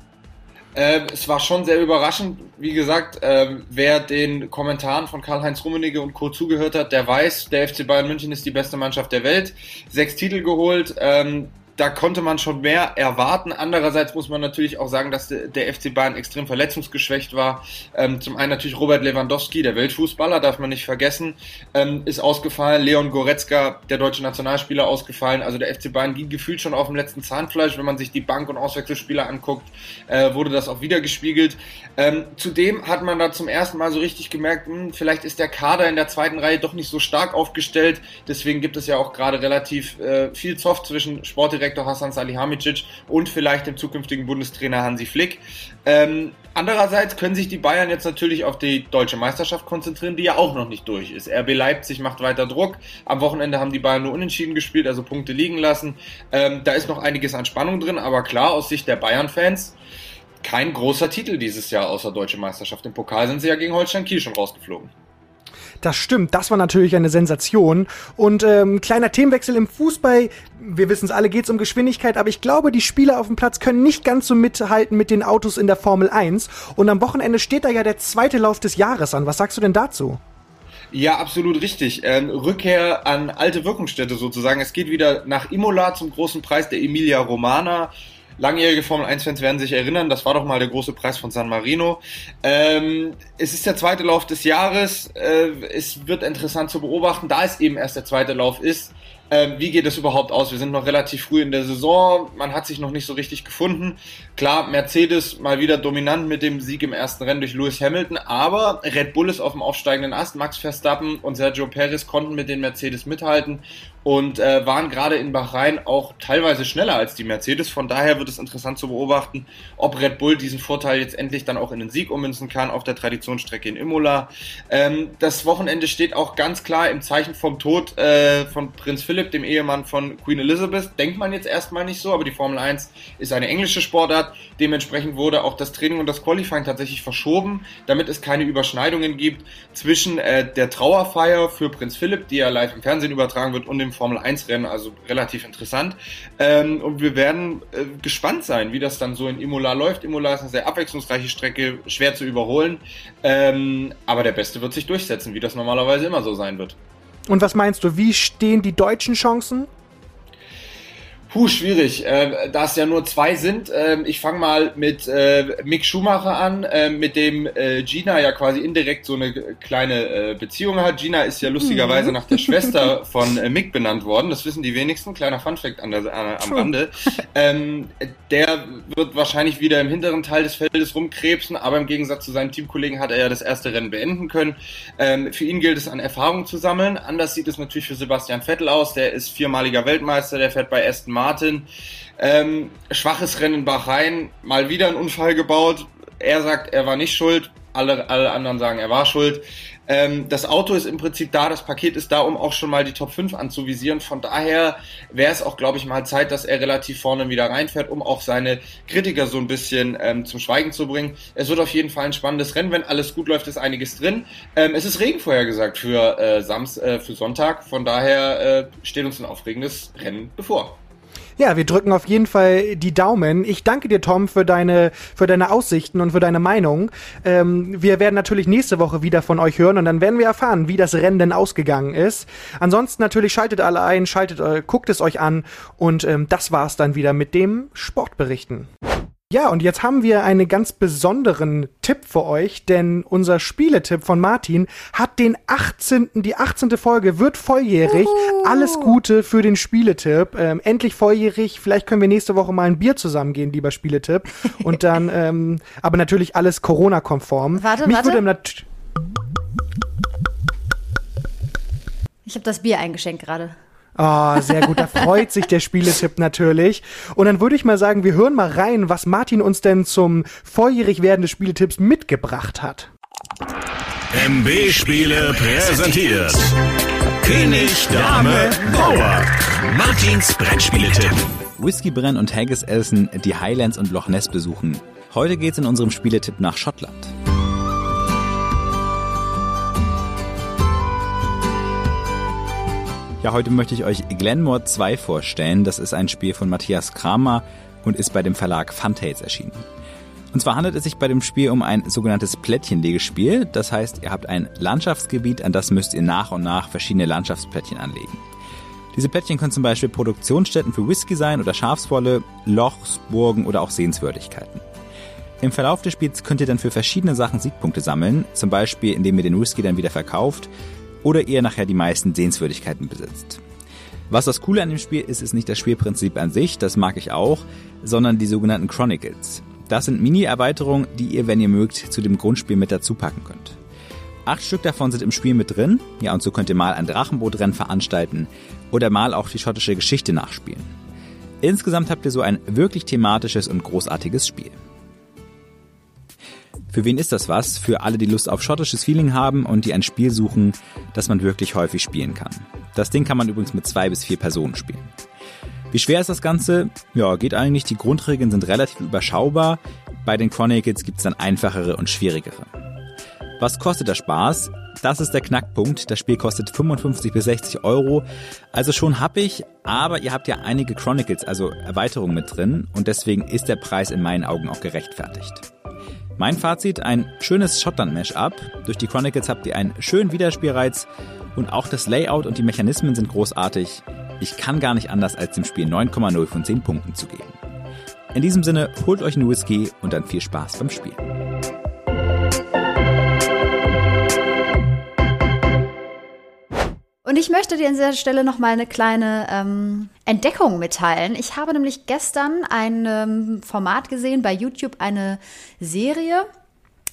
V: Ähm, es war schon sehr überraschend. Wie gesagt, ähm, wer den Kommentaren von Karl-Heinz Rummenigge und Co. zugehört hat, der weiß, der FC Bayern München ist die beste Mannschaft der Welt. Sechs Titel geholt. Ähm, da konnte man schon mehr erwarten. Andererseits muss man natürlich auch sagen, dass der FC Bayern extrem verletzungsgeschwächt war. Ähm, zum einen natürlich Robert Lewandowski, der Weltfußballer, darf man nicht vergessen, ähm, ist ausgefallen. Leon Goretzka, der deutsche Nationalspieler, ausgefallen. Also der FC Bayern ging gefühlt schon auf dem letzten Zahnfleisch. Wenn man sich die Bank- und Auswechselspieler anguckt, äh, wurde das auch wieder gespiegelt. Ähm, zudem hat man da zum ersten Mal so richtig gemerkt, hm, vielleicht ist der Kader in der zweiten Reihe doch nicht so stark aufgestellt. Deswegen gibt es ja auch gerade relativ äh, viel Zoff zwischen Sportdirektor Sportdirektor Hassan Salihamidzic und vielleicht dem zukünftigen Bundestrainer Hansi Flick. Ähm, andererseits können sich die Bayern jetzt natürlich auf die deutsche Meisterschaft konzentrieren, die ja auch noch nicht durch ist. RB Leipzig macht weiter Druck. Am Wochenende haben die Bayern nur unentschieden gespielt, also Punkte liegen lassen. Ähm, da ist noch einiges an Spannung drin, aber klar, aus Sicht der Bayern-Fans, kein großer Titel dieses Jahr außer deutsche Meisterschaft. Im Pokal sind sie ja gegen Holstein Kiel schon rausgeflogen.
B: Das stimmt, das war natürlich eine Sensation. Und ähm, kleiner Themenwechsel im Fußball. Wir wissen es alle, geht es um Geschwindigkeit, aber ich glaube, die Spieler auf dem Platz können nicht ganz so mithalten mit den Autos in der Formel 1. Und am Wochenende steht da ja der zweite Lauf des Jahres an. Was sagst du denn dazu?
V: Ja, absolut richtig. Ähm, Rückkehr an alte Wirkungsstätte sozusagen. Es geht wieder nach Imola zum großen Preis der Emilia Romana. Langjährige Formel 1-Fans werden sich erinnern, das war doch mal der große Preis von San Marino. Ähm, es ist der zweite Lauf des Jahres. Äh, es wird interessant zu beobachten, da es eben erst der zweite Lauf ist. Ähm, wie geht es überhaupt aus? Wir sind noch relativ früh in der Saison, man hat sich noch nicht so richtig gefunden. Klar, Mercedes mal wieder dominant mit dem Sieg im ersten Rennen durch Lewis Hamilton, aber Red Bull ist auf dem aufsteigenden Ast. Max Verstappen und Sergio Perez konnten mit den Mercedes mithalten und äh, waren gerade in Bahrain auch teilweise schneller als die Mercedes. Von daher wird es interessant zu beobachten, ob Red Bull diesen Vorteil jetzt endlich dann auch in den Sieg ummünzen kann auf der Traditionsstrecke in Imola. Ähm, das Wochenende steht auch ganz klar im Zeichen vom Tod äh, von Prinz Philipp, dem Ehemann von Queen Elizabeth. Denkt man jetzt erstmal nicht so, aber die Formel 1 ist eine englische Sportart. Dementsprechend wurde auch das Training und das Qualifying tatsächlich verschoben, damit es keine Überschneidungen gibt zwischen äh, der Trauerfeier für Prinz Philipp, die ja live im Fernsehen übertragen wird, und dem Formel 1 Rennen, also relativ interessant. Ähm, und wir werden äh, gespannt sein, wie das dann so in Imola läuft. Imola ist eine sehr abwechslungsreiche Strecke, schwer zu überholen. Ähm, aber der Beste wird sich durchsetzen, wie das normalerweise immer so sein wird.
B: Und was meinst du, wie stehen die deutschen Chancen?
V: Puh, schwierig. Äh, da es ja nur zwei sind, äh, ich fange mal mit äh, Mick Schumacher an, äh, mit dem äh, Gina ja quasi indirekt so eine kleine äh, Beziehung hat. Gina ist ja lustigerweise mhm. nach der Schwester von äh, Mick benannt worden. Das wissen die wenigsten. Kleiner Funfact an der, an, am Rande. Ähm, der wird wahrscheinlich wieder im hinteren Teil des Feldes rumkrebsen, aber im Gegensatz zu seinen Teamkollegen hat er ja das erste Rennen beenden können. Ähm, für ihn gilt es an Erfahrung zu sammeln. Anders sieht es natürlich für Sebastian Vettel aus. Der ist viermaliger Weltmeister, der fährt bei Aston Martin. Ähm, schwaches Rennen in Bahrain, mal wieder ein Unfall gebaut. er sagt, er war nicht schuld, alle, alle anderen sagen, er war schuld. Ähm, das Auto ist im Prinzip da, das Paket ist da, um auch schon mal die Top 5 anzuvisieren. Von daher wäre es auch, glaube ich, mal Zeit, dass er relativ vorne wieder reinfährt, um auch seine Kritiker so ein bisschen ähm, zum Schweigen zu bringen. Es wird auf jeden Fall ein spannendes Rennen. Wenn alles gut läuft, ist einiges drin. Ähm, es ist Regen vorhergesagt für, äh, Sams äh, für Sonntag. Von daher äh, steht uns ein aufregendes Rennen bevor.
B: Ja, wir drücken auf jeden Fall die Daumen. Ich danke dir, Tom, für deine, für deine Aussichten und für deine Meinung. Ähm, wir werden natürlich nächste Woche wieder von euch hören und dann werden wir erfahren, wie das Rennen denn ausgegangen ist. Ansonsten natürlich schaltet alle ein, schaltet, äh, guckt es euch an und ähm, das war's dann wieder mit dem Sportberichten. Ja, und jetzt haben wir einen ganz besonderen Tipp für euch, denn unser Spieletipp von Martin hat den 18., die 18. Folge wird volljährig.
A: Uhu.
B: Alles Gute für den Spieletipp. Ähm, endlich volljährig. Vielleicht können wir nächste Woche mal ein Bier zusammengehen, lieber Spieletipp. Und dann, ähm, aber natürlich alles Corona-konform.
A: Warte,
B: Mich
A: warte.
B: würde nat-
A: Ich habe das Bier eingeschenkt gerade.
B: Ah, sehr gut. Da freut sich der Spieletipp natürlich. Und dann würde ich mal sagen, wir hören mal rein, was Martin uns denn zum volljährig werden des Spieletipps mitgebracht hat.
C: MB Spiele präsentiert. König, Dame, Bauer. Martins Brettspieletipp.
F: Whisky brennen und Haggis essen, die Highlands und Loch Ness besuchen. Heute geht's in unserem Spieletipp nach Schottland. Ja, heute möchte ich euch Glenmore 2 vorstellen. Das ist ein Spiel von Matthias Kramer und ist bei dem Verlag Funtails erschienen. Und zwar handelt es sich bei dem Spiel um ein sogenanntes Plättchenlegespiel. Das heißt, ihr habt ein Landschaftsgebiet, an das müsst ihr nach und nach verschiedene Landschaftsplättchen anlegen. Diese Plättchen können zum Beispiel Produktionsstätten für Whisky sein oder Schafswolle, Lochs, Burgen oder auch Sehenswürdigkeiten. Im Verlauf des Spiels könnt ihr dann für verschiedene Sachen Siegpunkte sammeln, zum Beispiel indem ihr den Whisky dann wieder verkauft oder ihr nachher die meisten Sehenswürdigkeiten besitzt. Was das Coole an dem Spiel ist, ist nicht das Spielprinzip an sich, das mag ich auch, sondern die sogenannten Chronicles. Das sind Mini-Erweiterungen, die ihr, wenn ihr mögt, zu dem Grundspiel mit dazu packen könnt. Acht Stück davon sind im Spiel mit drin, ja, und so könnt ihr mal ein Drachenbootrennen veranstalten oder mal auch die schottische Geschichte nachspielen. Insgesamt habt ihr so ein wirklich thematisches und großartiges Spiel. Für wen ist das was? Für alle, die Lust auf schottisches Feeling haben und die ein Spiel suchen, das man wirklich häufig spielen kann. Das Ding kann man übrigens mit zwei bis vier Personen spielen. Wie schwer ist das Ganze? Ja, geht eigentlich. Die Grundregeln sind relativ überschaubar. Bei den Chronicles gibt's dann einfachere und schwierigere. Was kostet der Spaß? Das ist der Knackpunkt. Das Spiel kostet 55 bis 60 Euro. Also schon happig, aber ihr habt ja einige Chronicles, also Erweiterungen mit drin und deswegen ist der Preis in meinen Augen auch gerechtfertigt. Mein Fazit, ein schönes Schottland-Mash-up. Durch die Chronicles habt ihr einen schönen Wiederspielreiz und auch das Layout und die Mechanismen sind großartig. Ich kann gar nicht anders, als dem Spiel 9,0 von 10 Punkten zu geben. In diesem Sinne, holt euch einen Whisky und dann viel Spaß beim Spiel.
A: Und ich möchte dir an dieser Stelle noch mal eine kleine ähm, Entdeckung mitteilen. Ich habe nämlich gestern ein ähm, Format gesehen bei YouTube, eine Serie.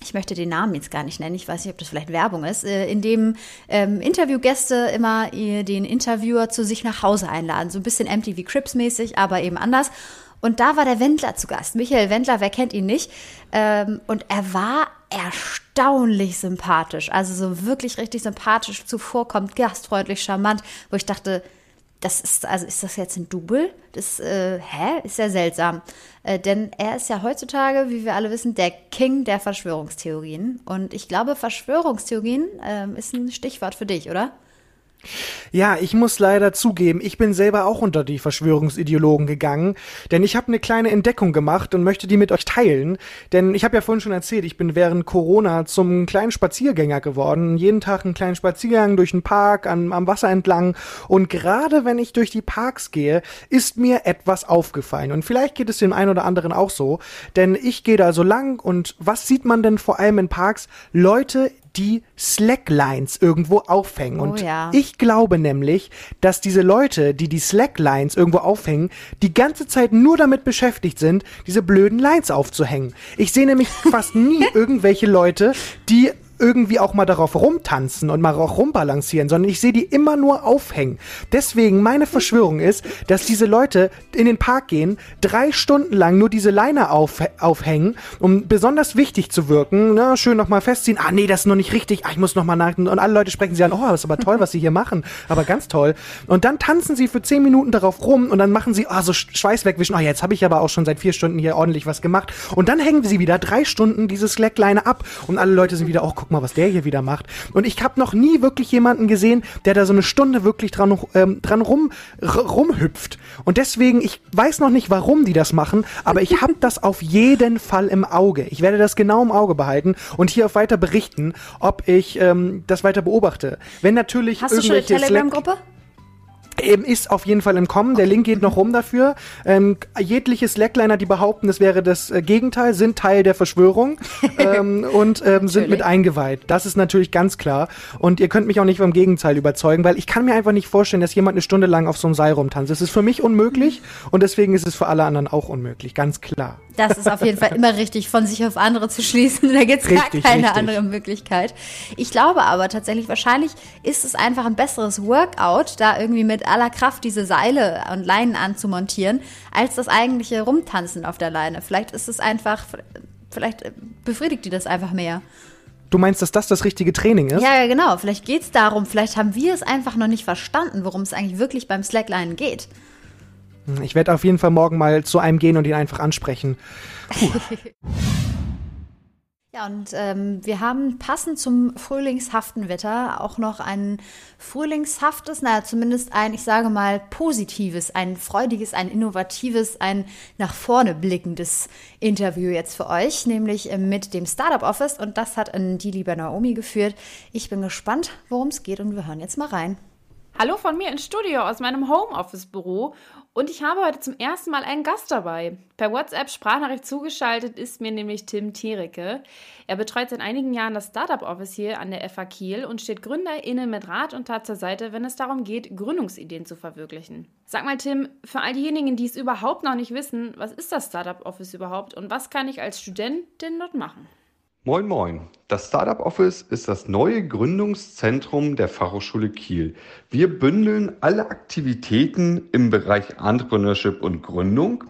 A: Ich möchte den Namen jetzt gar nicht nennen. Ich weiß nicht, ob das vielleicht Werbung ist, äh, in dem ähm, Interviewgäste immer äh, den Interviewer zu sich nach Hause einladen. So ein bisschen MTV Crips mäßig, aber eben anders. Und da war der Wendler zu Gast. Michael Wendler, wer kennt ihn nicht? Ähm, und er war erstaunlich sympathisch. Also so wirklich richtig sympathisch zuvorkommt, gastfreundlich, charmant, wo ich dachte, das ist, also ist das jetzt ein Double? Das, äh, hä? Ist ja seltsam. Äh, denn er ist ja heutzutage, wie wir alle wissen, der King der Verschwörungstheorien. Und ich glaube, Verschwörungstheorien äh, ist ein Stichwort für dich, oder?
B: Ja, ich muss leider zugeben, ich bin selber auch unter die Verschwörungsideologen gegangen, denn ich habe eine kleine Entdeckung gemacht und möchte die mit euch teilen. Denn ich habe ja vorhin schon erzählt, ich bin während Corona zum kleinen Spaziergänger geworden. Jeden Tag einen kleinen Spaziergang durch den Park, am, am Wasser entlang. Und gerade wenn ich durch die Parks gehe, ist mir etwas aufgefallen. Und vielleicht geht es dem einen oder anderen auch so. Denn ich gehe da so lang und was sieht man denn vor allem in Parks? Leute, die Slacklines irgendwo aufhängen.
A: Oh
B: und
A: ja.
B: ich glaube nämlich, dass diese Leute, die die Slacklines irgendwo aufhängen, die ganze Zeit nur damit beschäftigt sind, diese blöden Lines aufzuhängen. Ich sehe nämlich fast nie irgendwelche Leute, die irgendwie auch mal darauf rumtanzen und mal auch rumbalancieren, sondern ich sehe die immer nur aufhängen. Deswegen meine Verschwörung ist, dass diese Leute in den Park gehen, drei Stunden lang nur diese Leine auf, aufhängen, um besonders wichtig zu wirken. Na, schön nochmal festziehen. Ah, nee, das ist noch nicht richtig. Ah, ich muss nochmal nach. Und alle Leute sprechen sie an. Oh, das ist aber toll, was sie hier machen. Aber ganz toll. Und dann tanzen sie für zehn Minuten darauf rum und dann machen sie, ah, so Schweiß wegwischen. Ah, jetzt habe ich aber auch schon seit vier Stunden hier ordentlich was gemacht. Und dann hängen sie wieder drei Stunden diese Slackline ab und alle Leute sind wieder, oh, guck mal, was der hier wieder macht. Und ich habe noch nie wirklich jemanden gesehen, der da so eine Stunde wirklich dran, ähm, dran rum, rumhüpft. Und deswegen, ich weiß noch nicht, warum die das machen, aber ich habe das auf jeden Fall im Auge. Ich werde das genau im Auge behalten und hier auf weiter berichten, ob ich ähm, das weiter beobachte. Wenn natürlich
A: Hast du schon eine Telegram-Gruppe?
B: Eben ist auf jeden Fall im Kommen. Der Link geht noch rum dafür. Ähm, jegliche Slackliner, die behaupten, es wäre das äh, Gegenteil, sind Teil der Verschwörung ähm, und ähm, sind mit eingeweiht. Das ist natürlich ganz klar. Und ihr könnt mich auch nicht vom Gegenteil überzeugen, weil ich kann mir einfach nicht vorstellen, dass jemand eine Stunde lang auf so einem Seil rumtanzt. Das ist für mich unmöglich und deswegen ist es für alle anderen auch unmöglich, ganz klar.
A: Das ist auf jeden Fall immer richtig, von sich auf andere zu schließen. Da gibt es gar keine richtig. andere Möglichkeit. Ich glaube aber tatsächlich, wahrscheinlich ist es einfach ein besseres Workout, da irgendwie mit aller Kraft diese Seile und Leinen anzumontieren, als das eigentliche Rumtanzen auf der Leine. Vielleicht ist es einfach, vielleicht befriedigt die das einfach mehr.
B: Du meinst, dass das das richtige Training ist?
A: Ja, ja genau. Vielleicht geht es darum, vielleicht haben wir es einfach noch nicht verstanden, worum es eigentlich wirklich beim Slackline geht.
B: Ich werde auf jeden Fall morgen mal zu einem gehen und ihn einfach ansprechen.
A: ja, und ähm, wir haben passend zum frühlingshaften Wetter auch noch ein frühlingshaftes, naja, zumindest ein, ich sage mal, positives, ein freudiges, ein innovatives, ein nach vorne blickendes Interview jetzt für euch, nämlich äh, mit dem Startup Office. Und das hat in die liebe Naomi geführt. Ich bin gespannt, worum es geht und wir hören jetzt mal rein.
D: Hallo von mir ins Studio aus meinem Homeoffice-Büro und ich habe heute zum ersten Mal einen Gast dabei. Per WhatsApp-Sprachnachricht zugeschaltet ist mir nämlich Tim Tiericke. Er betreut seit einigen Jahren das Startup Office hier an der FA Kiel und steht GründerInnen mit Rat und Tat zur Seite, wenn es darum geht, Gründungsideen zu verwirklichen. Sag mal, Tim, für all diejenigen, die es überhaupt noch nicht wissen, was ist das Startup Office überhaupt und was kann ich als Studentin dort machen?
W: Moin Moin, das Startup Office ist das neue Gründungszentrum der Fachhochschule Kiel. Wir bündeln alle Aktivitäten im Bereich Entrepreneurship und Gründung.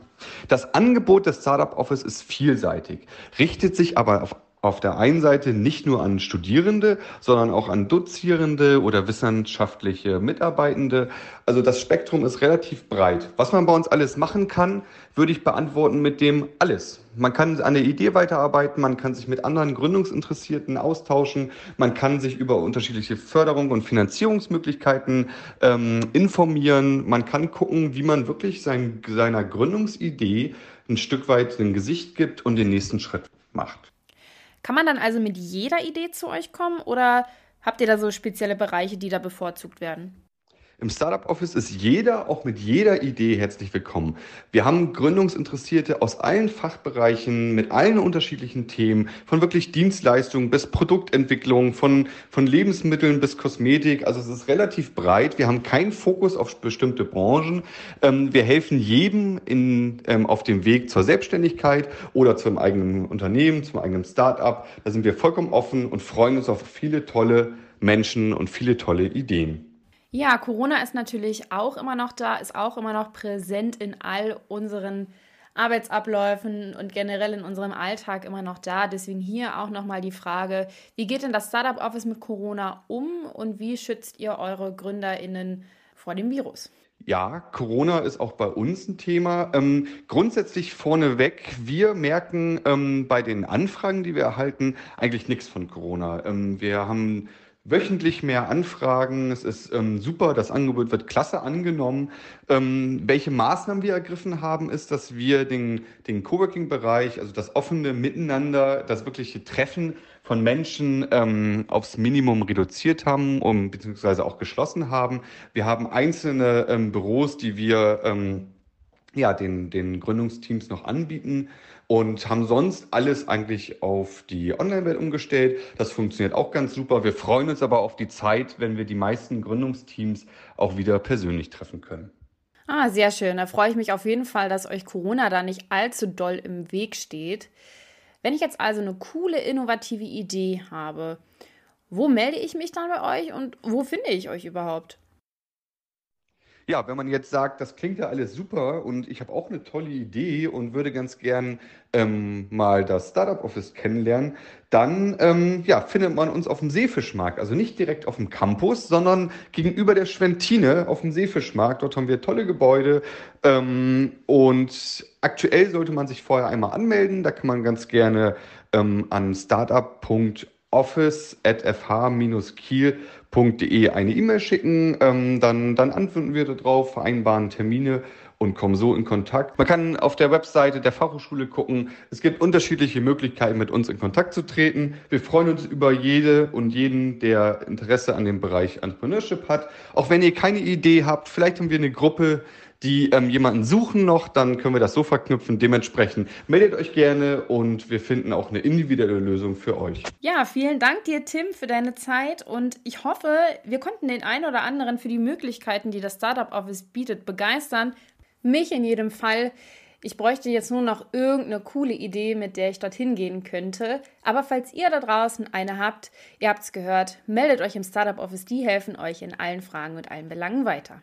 W: Das Angebot des Startup Office ist vielseitig, richtet sich aber auf auf der einen Seite nicht nur an Studierende, sondern auch an Dozierende oder wissenschaftliche Mitarbeitende. Also das Spektrum ist relativ breit. Was man bei uns alles machen kann, würde ich beantworten mit dem alles. Man kann an der Idee weiterarbeiten, man kann sich mit anderen Gründungsinteressierten austauschen, man kann sich über unterschiedliche Förderung und Finanzierungsmöglichkeiten ähm, informieren, man kann gucken, wie man wirklich sein, seiner Gründungsidee ein Stück weit ein Gesicht gibt und den nächsten Schritt macht.
D: Kann man dann also mit jeder Idee zu euch kommen oder habt ihr da so spezielle Bereiche, die da bevorzugt werden?
W: Im Startup Office ist jeder auch mit jeder Idee herzlich willkommen. Wir haben Gründungsinteressierte aus allen Fachbereichen mit allen unterschiedlichen Themen, von wirklich Dienstleistungen bis Produktentwicklung, von, von Lebensmitteln bis Kosmetik. Also es ist relativ breit. Wir haben keinen Fokus auf bestimmte Branchen. Ähm, wir helfen jedem in, ähm, auf dem Weg zur Selbstständigkeit oder zum eigenen Unternehmen, zum eigenen Startup. Da sind wir vollkommen offen und freuen uns auf viele tolle Menschen und viele tolle Ideen.
D: Ja, Corona ist natürlich auch immer noch da, ist auch immer noch präsent in all unseren Arbeitsabläufen und generell in unserem Alltag immer noch da. Deswegen hier auch nochmal die Frage, wie geht denn das Startup Office mit Corona um und wie schützt ihr eure GründerInnen vor dem Virus?
W: Ja, Corona ist auch bei uns ein Thema. Ähm, grundsätzlich vorneweg, wir merken ähm, bei den Anfragen, die wir erhalten, eigentlich nichts von Corona. Ähm, wir haben wöchentlich mehr Anfragen. Es ist ähm, super, das Angebot wird klasse angenommen. Ähm, welche Maßnahmen wir ergriffen haben, ist, dass wir den, den Coworking-Bereich, also das offene Miteinander, das wirkliche Treffen von Menschen ähm, aufs Minimum reduziert haben um, beziehungsweise auch geschlossen haben. Wir haben einzelne ähm, Büros, die wir ähm, ja, den, den Gründungsteams noch anbieten und haben sonst alles eigentlich auf die Online-Welt umgestellt. Das funktioniert auch ganz super. Wir freuen uns aber auf die Zeit, wenn wir die meisten Gründungsteams auch wieder persönlich treffen können.
D: Ah, sehr schön. Da freue ich mich auf jeden Fall, dass euch Corona da nicht allzu doll im Weg steht. Wenn ich jetzt also eine coole, innovative Idee habe, wo melde ich mich dann bei euch und wo finde ich euch überhaupt?
W: Ja, wenn man jetzt sagt, das klingt ja alles super und ich habe auch eine tolle Idee und würde ganz gern ähm, mal das Startup Office kennenlernen, dann ähm, ja, findet man uns auf dem Seefischmarkt. Also nicht direkt auf dem Campus, sondern gegenüber der Schwentine auf dem Seefischmarkt. Dort haben wir tolle Gebäude ähm, und aktuell sollte man sich vorher einmal anmelden. Da kann man ganz gerne ähm, an startup.office.fh-kiel www.de eine E-Mail schicken, ähm, dann, dann antworten wir darauf, vereinbaren Termine und kommen so in Kontakt. Man kann auf der Webseite der Fachhochschule gucken. Es gibt unterschiedliche Möglichkeiten, mit uns in Kontakt zu treten. Wir freuen uns über jede und jeden, der Interesse an dem Bereich Entrepreneurship hat. Auch wenn ihr keine Idee habt, vielleicht haben wir eine Gruppe, die ähm, jemanden suchen noch, dann können wir das so verknüpfen. Dementsprechend meldet euch gerne und wir finden auch eine individuelle Lösung für euch.
D: Ja, vielen Dank dir, Tim, für deine Zeit und ich hoffe, wir konnten den einen oder anderen für die Möglichkeiten, die das Startup Office bietet, begeistern. Mich in jedem Fall. Ich bräuchte jetzt nur noch irgendeine coole Idee, mit der ich dorthin gehen könnte. Aber falls ihr da draußen eine habt, ihr habt es gehört, meldet euch im Startup Office, die helfen euch in allen Fragen und allen Belangen weiter.